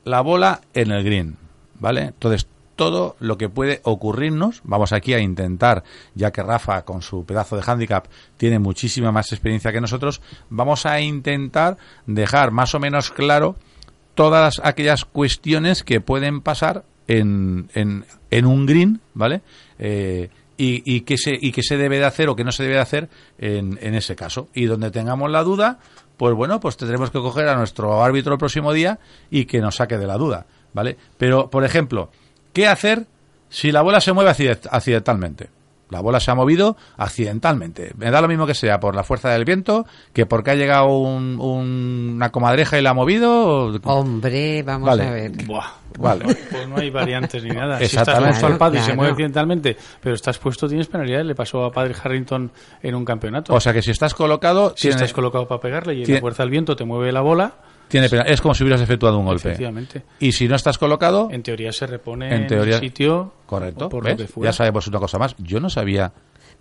la bola en el green, ¿vale? Entonces, todo lo que puede ocurrirnos, vamos aquí a intentar, ya que Rafa con su pedazo de handicap tiene muchísima más experiencia que nosotros, vamos a intentar dejar más o menos claro todas aquellas cuestiones que pueden pasar en, en, en un green, ¿vale? Eh, y, y, qué se, y qué se debe de hacer o qué no se debe de hacer en, en ese caso. Y donde tengamos la duda, pues bueno, pues tendremos que coger a nuestro árbitro el próximo día y que nos saque de la duda, ¿vale? Pero, por ejemplo, ¿qué hacer si la bola se mueve accident- accidentalmente? La bola se ha movido accidentalmente. Me da lo mismo que sea por la fuerza del viento, que porque ha llegado un- un- una comadreja y la ha movido. o- hombre, vamos Vale. a ver. Buah, Vale. Pues, pues no hay variantes ni nada. Si estás al pad y se mueve accidentalmente, pero estás puesto, tienes penalidad. Le pasó a Padre Harrington en un campeonato. O sea que si estás colocado, si estás colocado para pegarle y tiene- la fuerza del viento te mueve la bola, tiene pena. Es como si hubieras efectuado un golpe. efectivamente. Y si no estás colocado, En teoría se repone En en, teoría- el sitio. correcto. por ¿ves? lo que fuera. Ya sabemos una cosa más. Yo no sabía.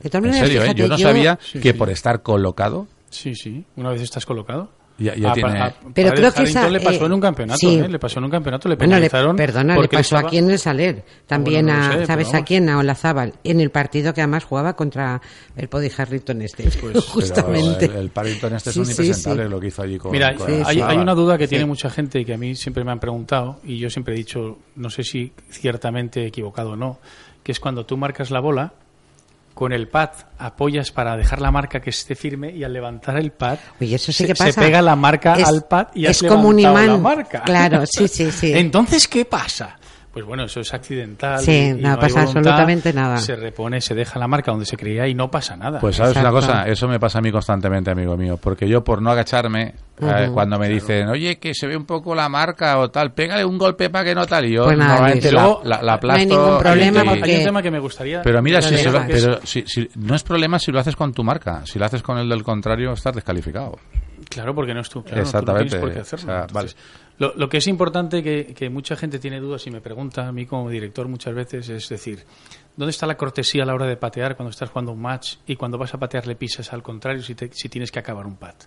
De todas En serio, ¿eh? Yo no sabía Sí, que sí. por estar colocado. Sí, sí. Una vez estás colocado. Ya- ya A- tiene- a- Pero Padre creo que Harrington esa, le pasó eh, en un campeonato, sí. ¿eh? Le pasó en un campeonato, le Bueno, le, penalizaron. perdona, le pasó estaba- aquí en el Saler. También bueno, no a, sé, ¿sabes pero a quién? A Olazábal. En el partido que además jugaba contra el Podi Harrington este. Pues, (laughs) justamente. Pero el, el Paddington este Sí, es un sí, impresentable sí. lo que hizo allí con. Mira, con Sí, hay, hay una duda que Sí. tiene mucha gente y que a mí siempre me han preguntado y yo siempre he dicho, no sé si ciertamente equivocado o no, que es cuando tú marcas la bola, con el pad apoyas para dejar la marca que esté firme y al levantar el pad Oye, eso sí se, que se pasa. pega la marca Es- al pad y has es como un imán. la marca. Claro, sí, sí, (laughs) sí. Entonces, ¿qué pasa? Pues bueno, eso es accidental. Sí, y- y no pasa voluntad, absolutamente nada. Se repone, se deja la marca donde se creía y no pasa nada. Pues sabes una Exacto. cosa, eso me pasa a mí constantemente, amigo mío, porque yo por no agacharme, eh, cuando me dicen, oye, que se ve un poco la marca o tal, pégale un golpe para que no tal, y yo Pues nada, normalmente la, la- la no hay aplasto ningún problema porque- hay un tema que me gustaría. Pero mira, si, se lo- pero si, si- no es problema si lo haces con tu marca, si lo haces con el del contrario, estás descalificado. Claro, porque no es tú. Claro, Exactamente, Tú no tienes por qué hacerlo. o sea, Entonces, lo, lo que es importante que, que mucha gente tiene dudas y me pregunta a mí como director muchas veces es decir, ¿dónde está la cortesía a la hora de patear cuando estás jugando un match y cuando vas a patear le pisas al contrario si, te- si tienes que acabar un pat?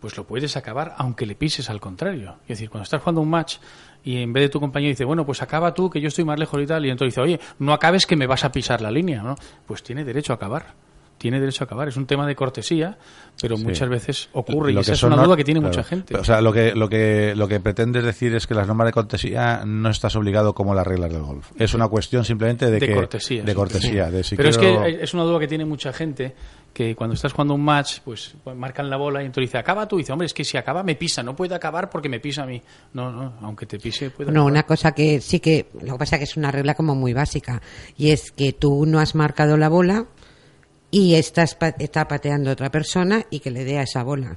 Pues lo puedes acabar aunque le pises al contrario. Es decir, cuando estás jugando un match y en vez de tu compañero dice, bueno, pues acaba tú, que yo estoy más lejos y tal, y entonces dice, oye, no acabes que me vas a pisar la línea, ¿no? Pues tiene derecho a acabar. Tiene derecho a acabar. Es un tema de cortesía, pero Sí. muchas veces ocurre y esa es una duda que tiene claro. mucha gente. O sea, lo que, lo que, lo que pretendes decir es que las normas de cortesía no estás obligado como las reglas del golf. Es una cuestión simplemente de, de que, cortesía. de sí. cortesía. de si Pero quiero- es que es una duda que tiene mucha gente que cuando estás jugando un match, pues marcan la bola y entonces dice, acaba tú. Y dice, hombre, es que si acaba me pisa, no puede acabar porque me pisa a mí. No, no, aunque te pise, puede No, acabar. una cosa que sí que, lo que pasa que es una regla como muy básica, y es que tú no has marcado la bola y estás pa- está pateando otra persona y que le dé a esa bola.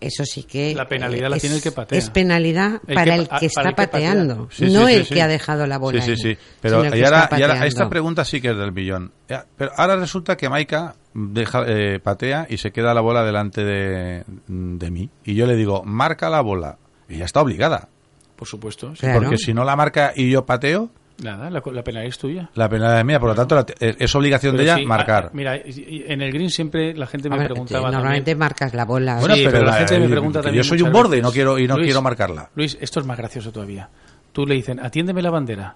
Eso sí que... La penalidad la es- tiene el que patea. Es penalidad El para que el que para está el que patea. pateando, Sí, no sí, sí, el sí. que ha dejado la bola. Sí, sí, sí. Pero, y ahora, está y ahora pateando. esta pregunta sí que es del billón. Ya, Pero ahora resulta que Maika deja, eh, patea y se queda la bola delante de, de mí. Y yo le digo, marca la bola. Y ya está obligada. Por supuesto. sí. Claro. Porque si no la marca y yo pateo, Nada, la, la penalidad es tuya. la penalidad es mía. Por lo tanto, la- eh, es obligación de ella sí, marcar. a- mira, en el green siempre la gente me ver, preguntaba normalmente también- marcas la bola. Bueno, Sí, pero, pero la la- gente me eh, pregunta que también yo soy un borde y no quiero y no Luis, quiero marcarla. Luis, esto es más gracioso todavía. Tú le dicen, atiéndeme la bandera.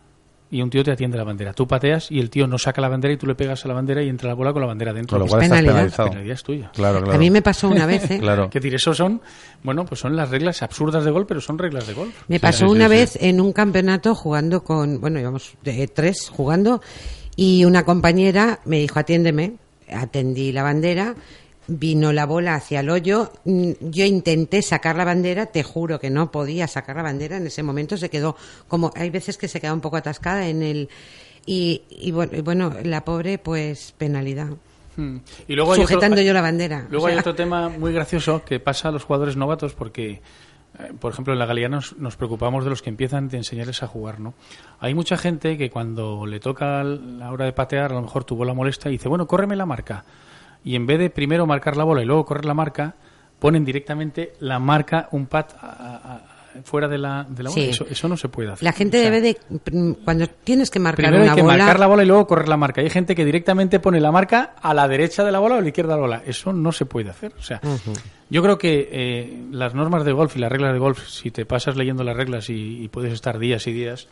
Y un tío te atiende la bandera. Tú pateas y el tío no saca la bandera y tú le pegas a la bandera y entra la bola con la bandera dentro. Con lo Es cual penalidad. penalizado. La penalidad es tuya. Claro, claro. A mí me pasó una vez, ¿eh? (laughs) Claro. Que decir, eso son, bueno, pues son las reglas absurdas de golf, pero son reglas de golf. Me Sí, pasó sí, una sí, vez en un campeonato jugando con, bueno, íbamos de tres jugando y una compañera me dijo atiéndeme, atendí la bandera, vino la bola hacia el hoyo, mm, yo intenté sacar la bandera, te juro que no podía sacar la bandera, en ese momento se quedó como, hay veces que se queda un poco atascada en el, y, y bueno, y bueno, la pobre pues penalidad. Hmm. Y luego otro- Sujetando yo la bandera. Luego O hay otro tema muy gracioso que pasa a los jugadores novatos porque, eh, por ejemplo, en la Galía nos, nos preocupamos de los que empiezan de enseñarles a jugar, ¿no? Hay mucha gente que cuando le toca la hora de patear, a lo mejor tu bola molesta y dice, bueno, córreme la marca. Y en vez de primero marcar la bola y luego correr la marca, ponen directamente la marca, un pad a- a- a- fuera de la, de la bola. Sí. Eso, eso no se puede hacer. La gente O sea, debe de, cuando tienes que marcar Primero hay una que bola, marcar la bola y luego correr la marca. Hay gente que directamente pone la marca a la derecha de la bola o a la izquierda de la bola. Eso no se puede hacer. O sea, yo creo que eh, las normas de golf y las reglas de golf, si te pasas leyendo las reglas y, y puedes estar días y días,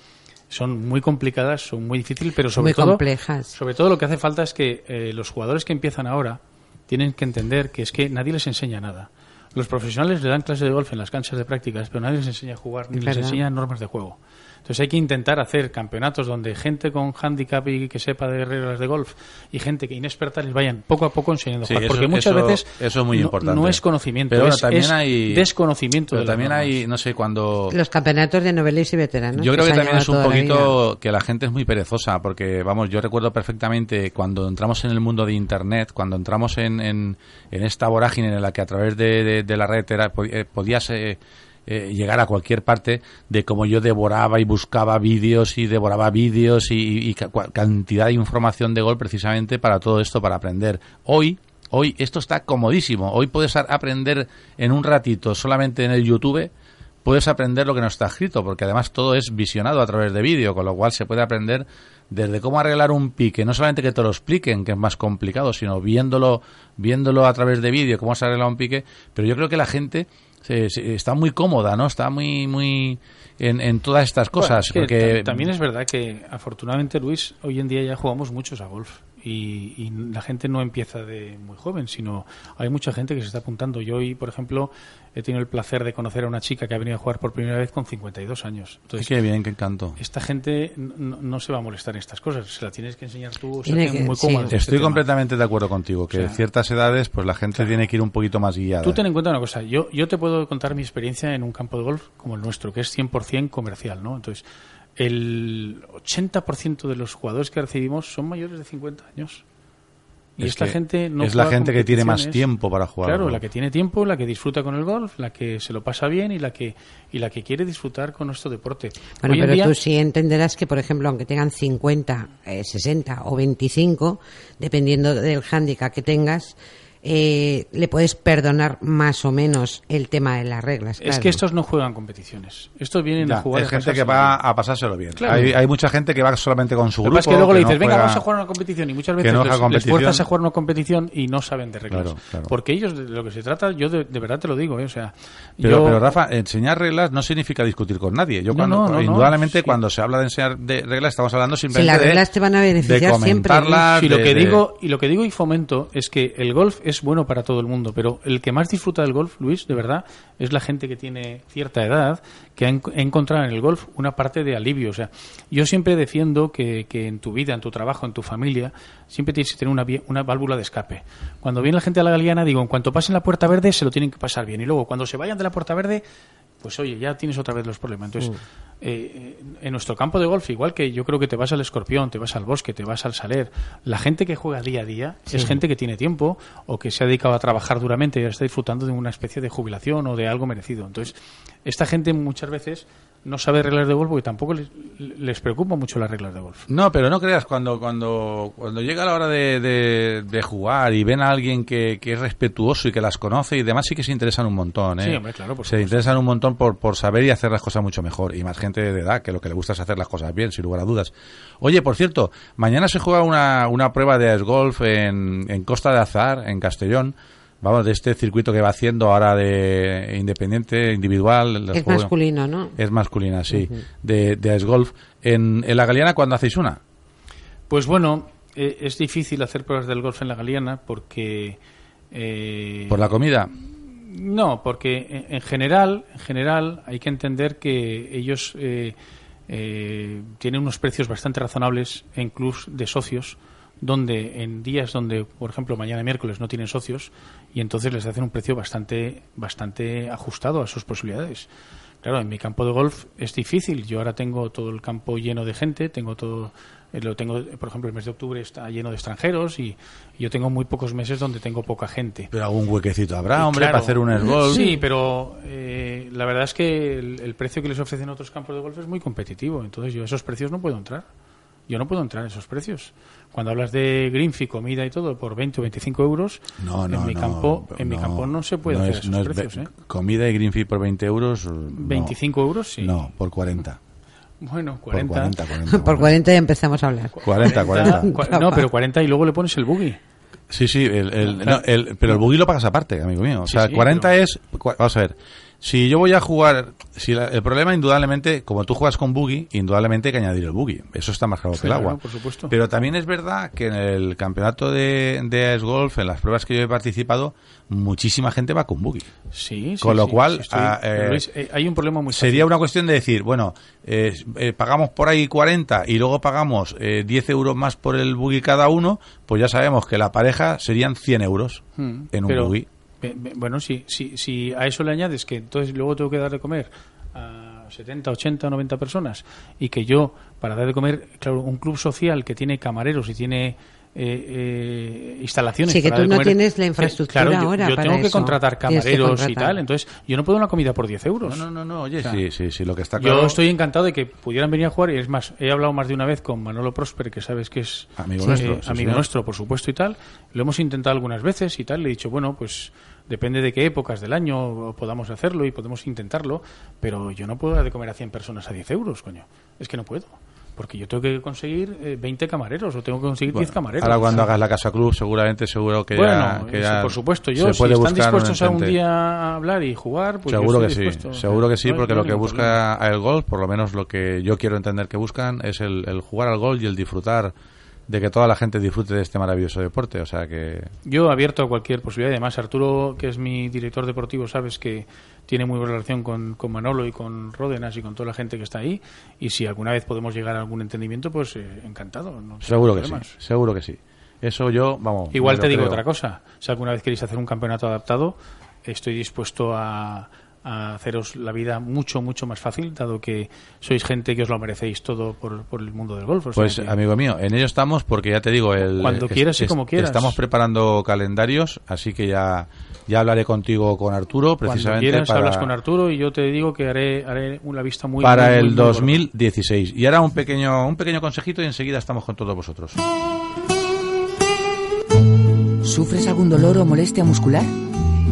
son muy complicadas, son muy difíciles, pero sobre Muy todo, complejas. sobre todo lo que hace falta es que eh, los jugadores que empiezan ahora tienen que entender que es que nadie les enseña nada. Los profesionales le dan clases de golf en las canchas de prácticas, pero nadie les enseña a jugar ni Es les enseña normas de juego. Entonces hay que intentar hacer campeonatos donde gente con handicap y que sepa de reglas de golf y gente que inexperta les vayan poco a poco enseñando a jugar. eso- Porque muchas eso- veces eso es muy no, importante. no es conocimiento, Pero es, también es hay- desconocimiento. Pero de también hay, no sé, cuando... los campeonatos de noveles y veteranos. Yo creo que también es un la poquito que la gente es muy perezosa, porque vamos, yo recuerdo perfectamente cuando entramos en el mundo de Internet, cuando entramos en, en, en esta vorágine en la que a través de, de- de la red era, eh, podías eh, eh, llegar a cualquier parte, de cómo yo devoraba y buscaba vídeos y devoraba vídeos y, cantidad de información de gol precisamente para todo esto, para aprender. Hoy, hoy esto está comodísimo. Hoy puedes aprender en un ratito solamente en el YouTube puedes aprender lo que no está escrito, porque además todo es visionado a través de vídeo, con lo cual se puede aprender desde cómo arreglar un pique, no solamente que te lo expliquen, que es más complicado, sino viéndolo, viéndolo a través de vídeo, cómo se arregla un pique, pero yo creo que la gente se- se- está muy cómoda, ¿no? Está muy, muy en, en todas estas Bueno, cosas, es que porque ta- también es verdad que afortunadamente Luis hoy en día ya jugamos muchos a golf y, y la gente no empieza de muy joven sino hay mucha gente que se está apuntando yo hoy por ejemplo he tenido el placer de conocer a una chica que ha venido a jugar por primera vez con 52 años entonces qué bien, qué encanto. esta gente no, no se va a molestar en estas cosas se la tienes que enseñar tú se que- muy sí. este Estoy tema. completamente de acuerdo contigo, que O en sea, ciertas edades pues la gente tiene que ir un poquito más guiada. Tú ten en cuenta una cosa, yo, yo te puedo contar mi experiencia en un campo de golf como el nuestro, que es 100% comercial, ¿no? Entonces, el 80% de los jugadores que recibimos son mayores de 50 años. Y Es esta gente no es la gente que tiene más tiempo para jugar Claro, la que tiene tiempo, la que disfruta con el golf, la que se lo pasa bien y la que y la que quiere disfrutar con nuestro deporte. Bueno, Hoy pero día- tú sí entenderás que, por ejemplo, aunque tengan 50, eh, 60 o 25, dependiendo del hándicap que tengas, eh, le puedes perdonar más o menos el tema de las reglas. Es que estos no juegan competiciones. Estos vienen Ya, a jugar es a gente que va bien. a pasárselo bien. Claro. Hay, hay mucha gente que va solamente con su que grupo. es que luego le no dices, venga, juega- vamos a jugar una competición y muchas veces no les, fuerzas a jugar una competición y no saben de reglas. Claro, claro. Porque ellos, de lo que se trata, yo de, de verdad te lo digo, ¿eh? o sea, Pero, yo... pero Rafa, enseñar reglas no significa discutir con nadie. Yo cuando, no, no, no. indudablemente Sí. cuando se habla de enseñar de reglas estamos hablando simplemente las de- reglas te van a beneficiar siempre, ¿eh? Sí, lo que de- digo y lo que digo y fomento es que el golf es bueno para todo el mundo, pero el que más disfruta del golf, Luis, de verdad, es la gente que tiene cierta edad, que ha en- ha encontrado en el golf una parte de alivio. O sea, yo siempre defiendo que, que en tu vida, en tu trabajo, en tu familia, siempre tienes que tener una, una válvula de escape. Cuando viene la gente a la galeana, digo, en cuanto pasen la puerta verde, se lo tienen que pasar bien. Y luego, cuando se vayan de la puerta verde, pues oye, ya tienes otra vez los problemas. Entonces, Mm. eh, en nuestro campo de golf, igual que yo creo que te vas al escorpión, te vas al bosque, te vas al saler, la gente que juega día a día es gente que tiene tiempo o que se ha dedicado a trabajar duramente y ahora está disfrutando de una especie de jubilación o de algo merecido. Entonces, esta gente muchas veces no sabe reglas de golf porque tampoco les, les preocupa mucho las reglas de golf. No, pero no creas, cuando cuando cuando llega la hora de, de- de jugar y ven a alguien que, que es respetuoso y que las conoce y demás, sí que se interesan un montón. ¿eh? Sí, hombre, claro, por se supuesto. interesan un montón por, por saber y hacer las cosas mucho mejor. Y más gente de edad, que lo que le gusta es hacer las cosas bien, sin lugar a dudas. Oye, por cierto, mañana se juega una, una prueba de ice golf en, en Costa de Azar, en Castellón. Vamos, de este circuito que va haciendo ahora de independiente, individual. Es juegos- masculino, ¿no? Es masculina, sí. De, de ice golf. En, en la Galeana, ¿cuándo hacéis una? Pues bueno, eh, es difícil hacer pruebas del golf en la Galeana porque... eh, ¿Por la comida? No, porque en, en general, en general hay que entender que ellos eh, eh, tienen unos precios bastante razonables en clubs de socios, donde en días donde, por ejemplo, mañana miércoles no tienen socios y entonces les hacen un precio bastante, bastante ajustado a sus posibilidades. Claro, en mi campo de golf es difícil. Yo ahora tengo todo el campo lleno de gente, tengo todo, eh, lo tengo, por ejemplo, el mes de octubre está lleno de extranjeros y yo tengo muy pocos meses donde tengo poca gente. Pero algún huequecito habrá, Y hombre, claro, para hacer un ice golf. Sí, pero eh, la verdad es que el, el precio que les ofrecen otros campos de golf es muy competitivo. Entonces yo a esos precios no puedo entrar. Yo no puedo entrar en esos precios. Cuando hablas de Greenfee, comida y todo, por 20 o 25 euros, No, no, en mi no, campo en mi no, campo no se puede no hacer es- esos no es precios. ve- ¿eh? Comida y green fee por 20 euros. no. 25 euros, sí. No, por 40. Bueno, Por 40. 40, 40. Por 40 ya empezamos a hablar. 40, 40. Cua- No, pero 40 y luego le pones el buggy. Sí, sí, el, el- no, el- pero el buggy lo pagas aparte, amigo mío. O Sí, sea, sí, 40 es... cua- Vamos a ver. Si yo voy a jugar... si la- El problema, indudablemente, como tú juegas con buggy, indudablemente hay que añadir el buggy. Eso está más claro que el Claro, agua. por supuesto. Pero también es verdad que en el campeonato de, de Ice Golf, en las pruebas que yo he participado, muchísima gente va con buggy. Sí, sí, Con lo sí, cual, sí, estoy- ah, eh, Luis, eh, hay un problema muy Sería fácil. una cuestión de decir, bueno, eh, eh, pagamos por ahí 40 y luego pagamos eh, 10 euros más por el buggy cada uno, pues ya sabemos que la pareja serían 100 euros Mm, en un pero, buggy. Bueno, si, si, si a eso le añades que entonces luego tengo que dar de comer a 70, 80, 90 personas y que yo, para dar de comer, claro, un club social que tiene camareros y tiene eh, eh, instalaciones. Sí, que para tú no comer, tienes la eh, infraestructura claro, yo- ahora Yo, para tengo que contratar camareros y tal, entonces yo no puedo una comida por 10 euros. No, no, no, oye, O sea, sí, sí, sí, lo que está claro... Yo estoy encantado de que pudieran venir a jugar y es más, he hablado más de una vez con Manolo Prosper, que sabes que es Amigo eh, nuestro, sí, amigo nuestro, por supuesto y tal. Lo hemos intentado algunas veces y tal. Le he dicho, bueno, pues depende de qué épocas del año podamos hacerlo y podemos intentarlo, pero yo no puedo dar de comer a 100 personas a 10 euros, coño. Es que no puedo. Porque yo tengo que conseguir eh, 20 camareros o tengo que conseguir 10 camareros. Ahora cuando hagas la casa club, seguramente, seguro que bueno, ya... que ya por supuesto. Yo, se si están dispuestos a un día a hablar y jugar, pues yo seguro que sí, seguro que sí, No porque lo que busca el golf, por lo menos lo que yo quiero entender que buscan, es el, el jugar al golf y el disfrutar de que toda la gente disfrute de este maravilloso deporte. O sea que Yo abierto a cualquier posibilidad. Además, Arturo, que es mi director deportivo, sabes que tiene muy buena relación con, con Manolo y con Ródenas y con toda la gente que está ahí. Y si alguna vez podemos llegar a algún entendimiento, pues eh, encantado. no seguro que sí, seguro que sí. Eso yo, vamos. Igual te digo creo. otra cosa. Si alguna vez queréis hacer un campeonato adaptado, estoy dispuesto a, a haceros la vida mucho, mucho más fácil, dado que sois gente que os lo merecéis todo por, por el mundo del golf. O sea Pues que- amigo mío, en ello estamos porque ya te digo, el, Cuando es- quieras y es- como quieras. Estamos preparando calendarios, así que ya, ya hablaré contigo con Arturo Cuando precisamente quieras para, hablas con Arturo y yo te digo que haré, haré una vista muy para muy, el muy gorda. 2016. Y ahora un pequeño, un pequeño consejito y enseguida estamos con todos vosotros. ¿Sufres algún dolor o molestia muscular?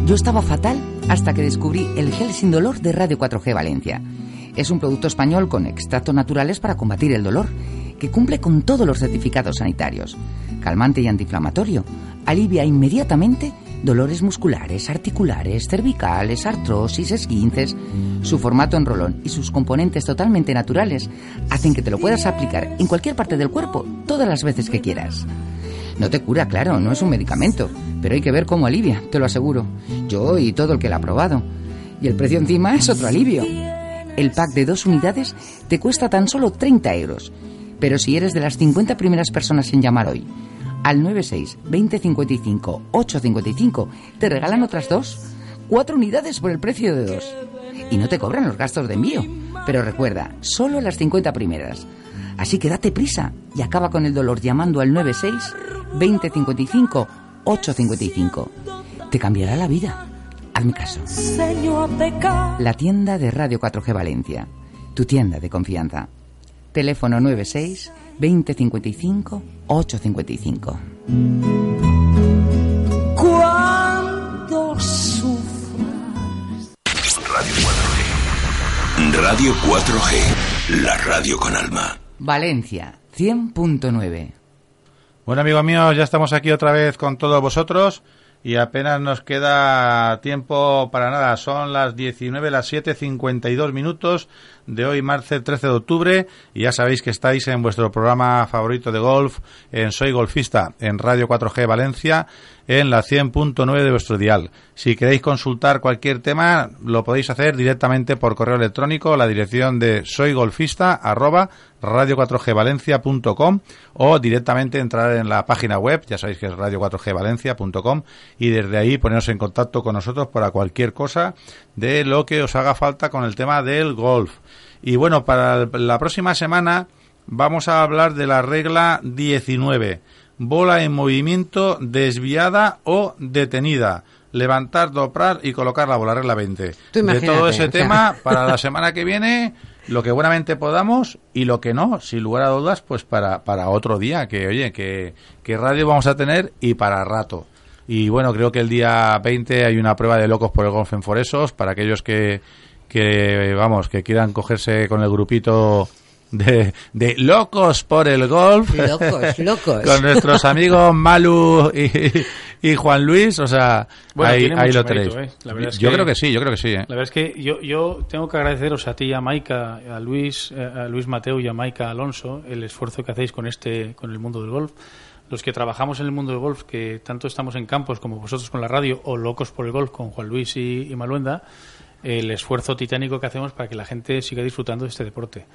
Yo estaba fatal hasta que descubrí el gel sin dolor de Radio 4G Valencia. Es un producto español con extractos naturales para combatir el dolor, que cumple con todos los certificados sanitarios. Calmante y antiinflamatorio. Alivia inmediatamente dolores musculares, articulares, cervicales, artrosis, esguinces. Su formato en rolón y sus componentes totalmente naturales hacen que te lo puedas aplicar en cualquier parte del cuerpo todas las veces que quieras. No te cura, claro, no es un medicamento, pero hay que ver cómo alivia, te lo aseguro. Yo y todo el que lo ha probado. Y el precio encima es otro alivio. El pack de dos unidades te cuesta tan solo 30 euros. Pero si eres de las 50 primeras personas en llamar hoy, al 96 2055 855, te regalan otras dos. Cuatro unidades por el precio de dos. Y no te cobran los gastos de envío. Pero recuerda, solo las 50 primeras. Así que date prisa y acaba con el dolor llamando al 96 2055 855. Te cambiará la vida. Hazme caso. La tienda de Radio 4G Valencia. Tu tienda de confianza. Teléfono 96 2055 855. Cuando sufras. Radio 4G. Radio 4G. La radio con alma. Valencia 100.9. Bueno, amigos míos, ya estamos aquí otra vez con todos vosotros y apenas nos queda tiempo para nada. Son las 19, las 7.52 minutos de hoy, martes 13 de octubre, y ya sabéis que estáis en vuestro programa favorito de golf, en Soy Golfista, en Radio 4G Valencia, en la 100.9 de vuestro dial. Si queréis consultar cualquier tema, lo podéis hacer directamente por correo electrónico, la dirección de soygolfista arroba radio4gvalencia.com o directamente entrar en la página web, ya sabéis que es radio4gvalencia.com y desde ahí poneros en contacto con nosotros para cualquier cosa de lo que os haga falta con el tema del golf. Y bueno, para la próxima semana vamos a hablar de la regla 19. Bola en movimiento desviada o detenida. Levantar, doblar y colocar la bola, regla 20. Tú De todo ese o sea. tema, (laughs) para la semana que viene, lo que buenamente podamos y lo que no, sin lugar a dudas, pues para, para otro día, que oye, que, que radio vamos a tener y para rato. Y bueno, creo que el día 20 hay una prueba de locos por el golf en Foresos para aquellos que, que vamos, que quieran cogerse con el grupito de, de locos por el golf. Locos, locos. (laughs) con nuestros amigos Malu y, y Juan Luis, o sea, Bueno, ahí, tiene ahí lo tenéis. ¿eh? La verdad es yo que- creo que sí, yo creo que sí. ¿eh? La verdad es que yo, yo tengo que agradeceros a ti y a Maika, a Luis, eh, a Luis Mateo y a Maika Alonso el esfuerzo que hacéis con este, con el mundo del golf. Los que trabajamos en el mundo del golf, que tanto estamos en campos como vosotros con la radio o locos por el golf con Juan Luis y, y Maluenda, el esfuerzo titánico que hacemos para que la gente siga disfrutando de este deporte.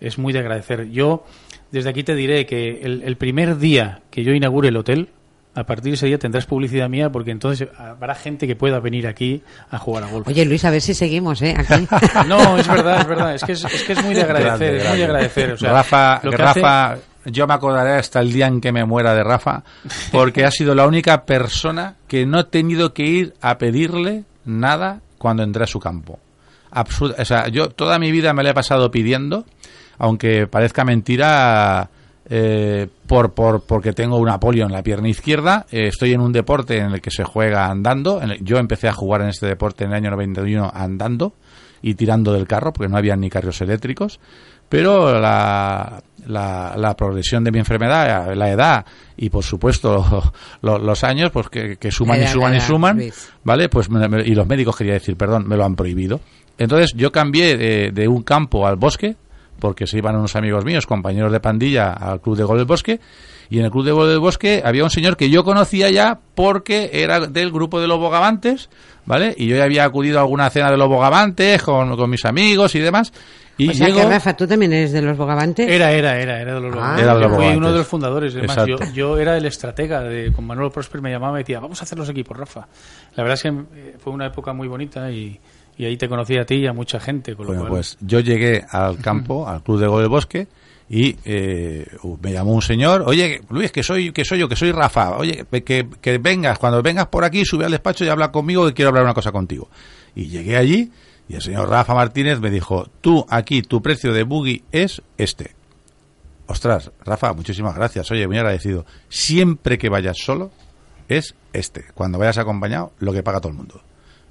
Es muy de agradecer. Yo desde aquí te diré que el, el primer día que yo inaugure el hotel, a partir de ese día tendrás publicidad mía porque entonces habrá gente que pueda venir aquí a jugar a golf. Oye, Luis, a ver si seguimos, ¿eh? Aquí. (laughs) No, es verdad, es verdad. Es que es, es que es muy de agradecer, Grande, es muy de agradecer. O sea, Rafa, lo que Rafa hace- yo me acordaré hasta el día en que me muera de Rafa, (laughs) porque ha sido la única persona que no he tenido que ir a pedirle nada cuando entré a su campo. Absurdo. O sea, yo toda mi vida me la he pasado pidiendo, aunque parezca mentira, eh, por, por, porque tengo una polio en la pierna izquierda. eh, estoy en un deporte en el que se juega andando. en el- yo empecé a jugar en este deporte en el año 91 andando y tirando del carro, porque no había ni carros eléctricos. Pero la, la, la progresión de mi enfermedad, la edad y, por supuesto, (laughs) lo- los años, pues que, que suman y suman y suman, Luis. ¿vale? Pues me- me- y los médicos, quería decir, perdón, me lo han prohibido. Entonces yo cambié de, de un campo al bosque, porque se iban unos amigos míos, compañeros de pandilla, al club de gol del bosque, y en el club de gol del bosque había un señor que yo conocía ya porque era del grupo de los bogavantes, ¿vale? Y yo ya había acudido a alguna cena de los bogavantes con, con mis amigos y demás. Y o sea llego- que, Rafa, ¿tú también eres de los bogavantes? Era, era, era, era de los Ah. Bogavantes. Yo Fui Bogavantes. uno de los fundadores. Además, yo, yo era el estratega. De, con Manuel Prosper me llamaba y me decía, vamos a hacer los equipos, Rafa. La verdad es que eh, fue una época muy bonita y, y ahí te conocí a ti y a mucha gente. Con lo Bueno, cual, pues yo llegué al (laughs) campo, al club de gol del bosque, y eh, me llamó un señor, oye, Luis, que soy, que soy yo, que soy Rafa, oye, que, que vengas, cuando vengas por aquí, sube al despacho y habla conmigo, que quiero hablar una cosa contigo. Y llegué allí, y el señor Rafa Martínez me dijo, tú aquí, tu precio de buggy es este. Ostras, Rafa, muchísimas gracias, oye, muy agradecido. Siempre que vayas solo, es este. Cuando vayas acompañado, lo que paga todo el mundo.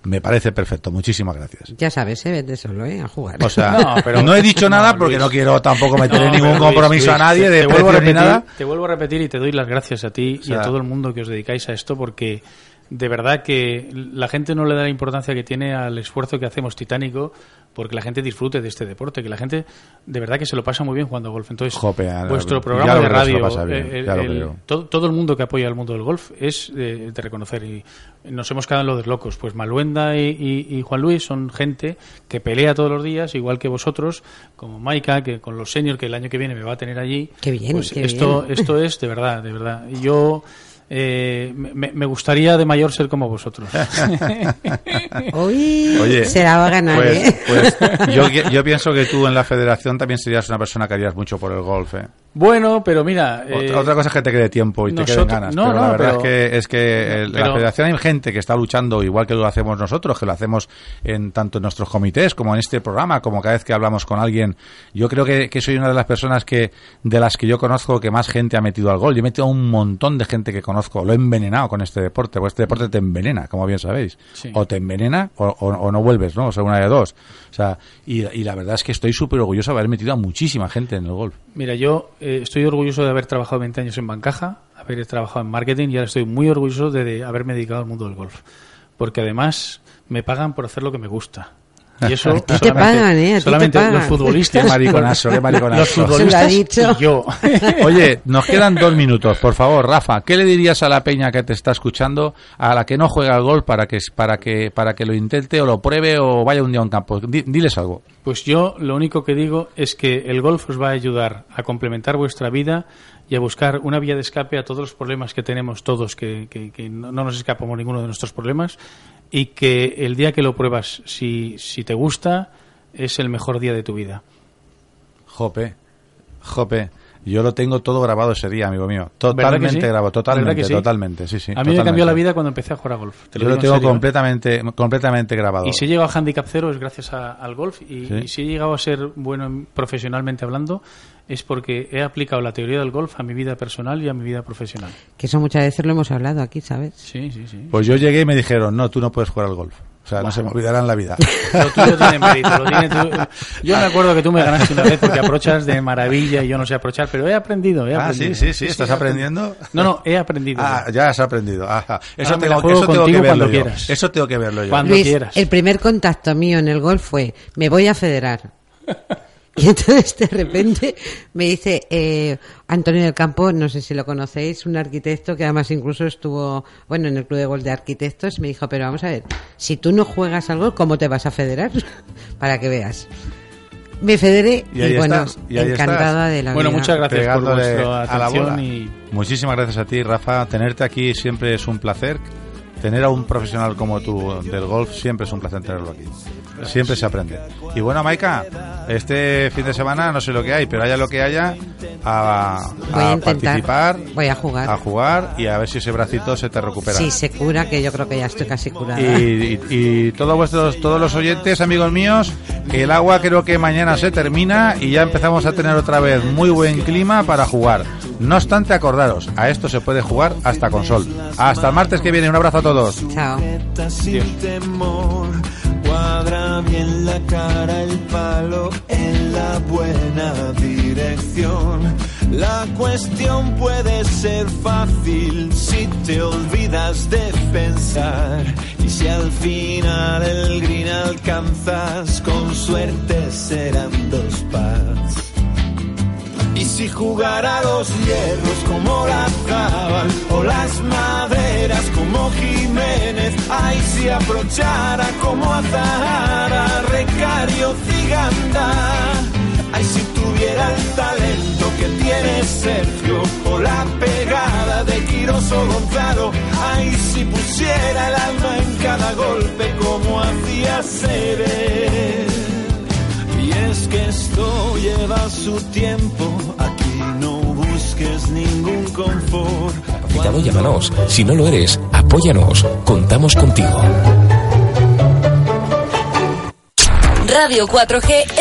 Me parece perfecto, muchísimas gracias. Ya sabes, ¿eh? Vete solo, ¿eh? A jugar. O sea, No, (laughs) no, pero- he dicho nada no, porque Luis. no quiero tampoco meter No, en ningún compromiso Luis, a nadie te- de te vuelvo a repetir, nada. Te vuelvo a repetir y te doy las gracias a ti y sea- a todo el mundo que os dedicáis a esto porque de verdad que la gente no le da la importancia que tiene al esfuerzo que hacemos titánico porque la gente disfrute de este deporte, que la gente de verdad que se lo pasa muy bien jugando golf. Entonces, Jope, vuestro programa de radio, bien, eh, el- el- todo, todo el mundo que apoya al mundo del golf es eh, de reconocer y nos hemos quedado en lo de locos. Pues Maluenda y, y- y Juan Luis son gente que pelea todos los días, igual que vosotros, como Maika, que con los seniors que el año que viene me va a tener allí. Qué bien, Pues qué esto, bien. esto es de verdad, de verdad. Y Yo eh, me, me gustaría de mayor ser como vosotros. (laughs) Uy, Oye, se la va a ganar, pues, ¿eh? pues yo, yo pienso que tú en la federación también serías una persona que harías mucho por el golf. ¿eh? bueno, pero mira. eh, otra, otra cosa es que te quede tiempo y te nosotros- queden ganas. no, pero la no, verdad pero- es que, es que el- la pero- federación hay gente que está luchando igual que lo hacemos nosotros, que lo hacemos en tanto en nuestros comités como en este programa, como cada vez que hablamos con alguien. Yo creo que, que soy una de las personas que de las que yo conozco que más gente ha metido al gol. Yo he metido a un montón de gente que conozco. Lo he envenenado con este deporte, porque este deporte te envenena, como bien sabéis. Sí. O te envenena o, o- o no vuelves, ¿no? O sea, una de dos. O sea, y, y la verdad es que estoy súper orgulloso de haber metido a muchísima gente en el golf. Mira, yo eh, estoy orgulloso de haber trabajado 20 años en Bancaja, haber trabajado en marketing y ahora estoy muy orgulloso de, de haberme dedicado al mundo del golf. Porque además me pagan por hacer lo que me gusta. Y eso (laughs) A ti te solamente, pagan, ¿eh? A ti te solamente pagan. los futbolistas. Qué mariconazo, qué mariconazo. Los Se lo ha futbolistas dicho. y yo. (laughs) Oye, nos quedan dos minutos, por favor, Rafa. ¿Qué le dirías a la peña que te está escuchando, a la que no juega al gol, para que para que para que lo intente o lo pruebe o vaya un día a un campo? Di- diles algo. Pues yo lo único que digo es que el golf os va a ayudar a complementar vuestra vida y a buscar una vía de escape a todos los problemas que tenemos todos, que, que- que no no nos escapamos ninguno de nuestros problemas, y que el día que lo pruebas, si, si te gusta, es el mejor día de tu vida. Jope, Jope. Yo lo tengo todo grabado ese día, amigo mío. ¿Verdad que Totalmente sí? grabado, ¿Verdad totalmente, sí? totalmente, sí, sí. A mí me cambió la vida cuando empecé a jugar a golf. Te Yo lo tengo serio, completamente, completamente grabado. Y si he llegado a handicap cero es gracias a- al golf y, si he llegado a ser bueno en- profesionalmente hablando es porque he aplicado la teoría del golf a mi vida personal y a mi vida profesional. Que eso muchas veces lo hemos hablado aquí, ¿sabes? Sí, sí, sí. Pues yo llegué y me dijeron, no, tú no puedes jugar al golf. O sea, no se me olvidará en la vida. (laughs) Lo tuyo tiene mérito, lo tiene tú- Yo me acuerdo que tú me ganaste una vez porque aprochas de maravilla y yo no sé aprochar, pero he aprendido, he Ah, aprendido. sí, sí, sí, ¿estás he aprendiendo? No, no, he aprendido. Ah, ya has aprendido. Ajá. Eso, Ahora tengo, eso tengo que contigo verlo cuando yo. quieras. Eso tengo que verlo yo. Cuando Luis, quieras. el primer contacto mío en el golf fue, me voy a federar. Y entonces de repente me dice eh, Antonio del Campo, no sé si lo conocéis, un arquitecto que además incluso estuvo, bueno, en el Club de Golf de Arquitectos, y me dijo, pero vamos a ver, si tú no juegas al golf, ¿cómo te vas a federar? (laughs) Para que veas. Me federé y, bueno, estás, y encantada estás. de la Bueno, vida. muchas gracias por vuestra a la atención bola. y Muchísimas gracias a ti, Rafa. Tenerte aquí siempre es un placer. Tener a un profesional como tú del golf siempre es un placer tenerlo aquí. Siempre se aprende. Y bueno, Maika, este fin de semana no sé lo que hay, pero haya lo que haya, a, Voy a a intentar, participar, voy a jugar. a jugar y a ver si ese bracito se te recupera. Sí, se cura, que yo creo que ya estoy casi curada. Y, y- y todos vuestros, todos los oyentes, amigos míos, el agua creo que mañana se termina y ya empezamos a tener otra vez muy buen clima para jugar. No obstante, acordaros, a esto se puede jugar hasta con sol. Hasta el martes que viene, un abrazo a todos. Chao. temor. Cuadra bien la cara, el palo en la buena dirección. La cuestión puede ser fácil si te olvidas de pensar. Y si al final el green alcanzas, con suerte serán dos pars. Y si jugara los hierros como la Zabal o las maderas como Jiménez, ay si aprovechara como Azahara, Recario Ciganda, ay si tuviera el talento que tiene Sergio o la pegada de Quiroso Gonzalo, ay si pusiera el alma en cada golpe como hacía Seres. Es que esto lleva su tiempo, aquí no busques ningún confort. Capitano, llámanos. Si no lo eres, apóyanos. Contamos contigo. Radio 4G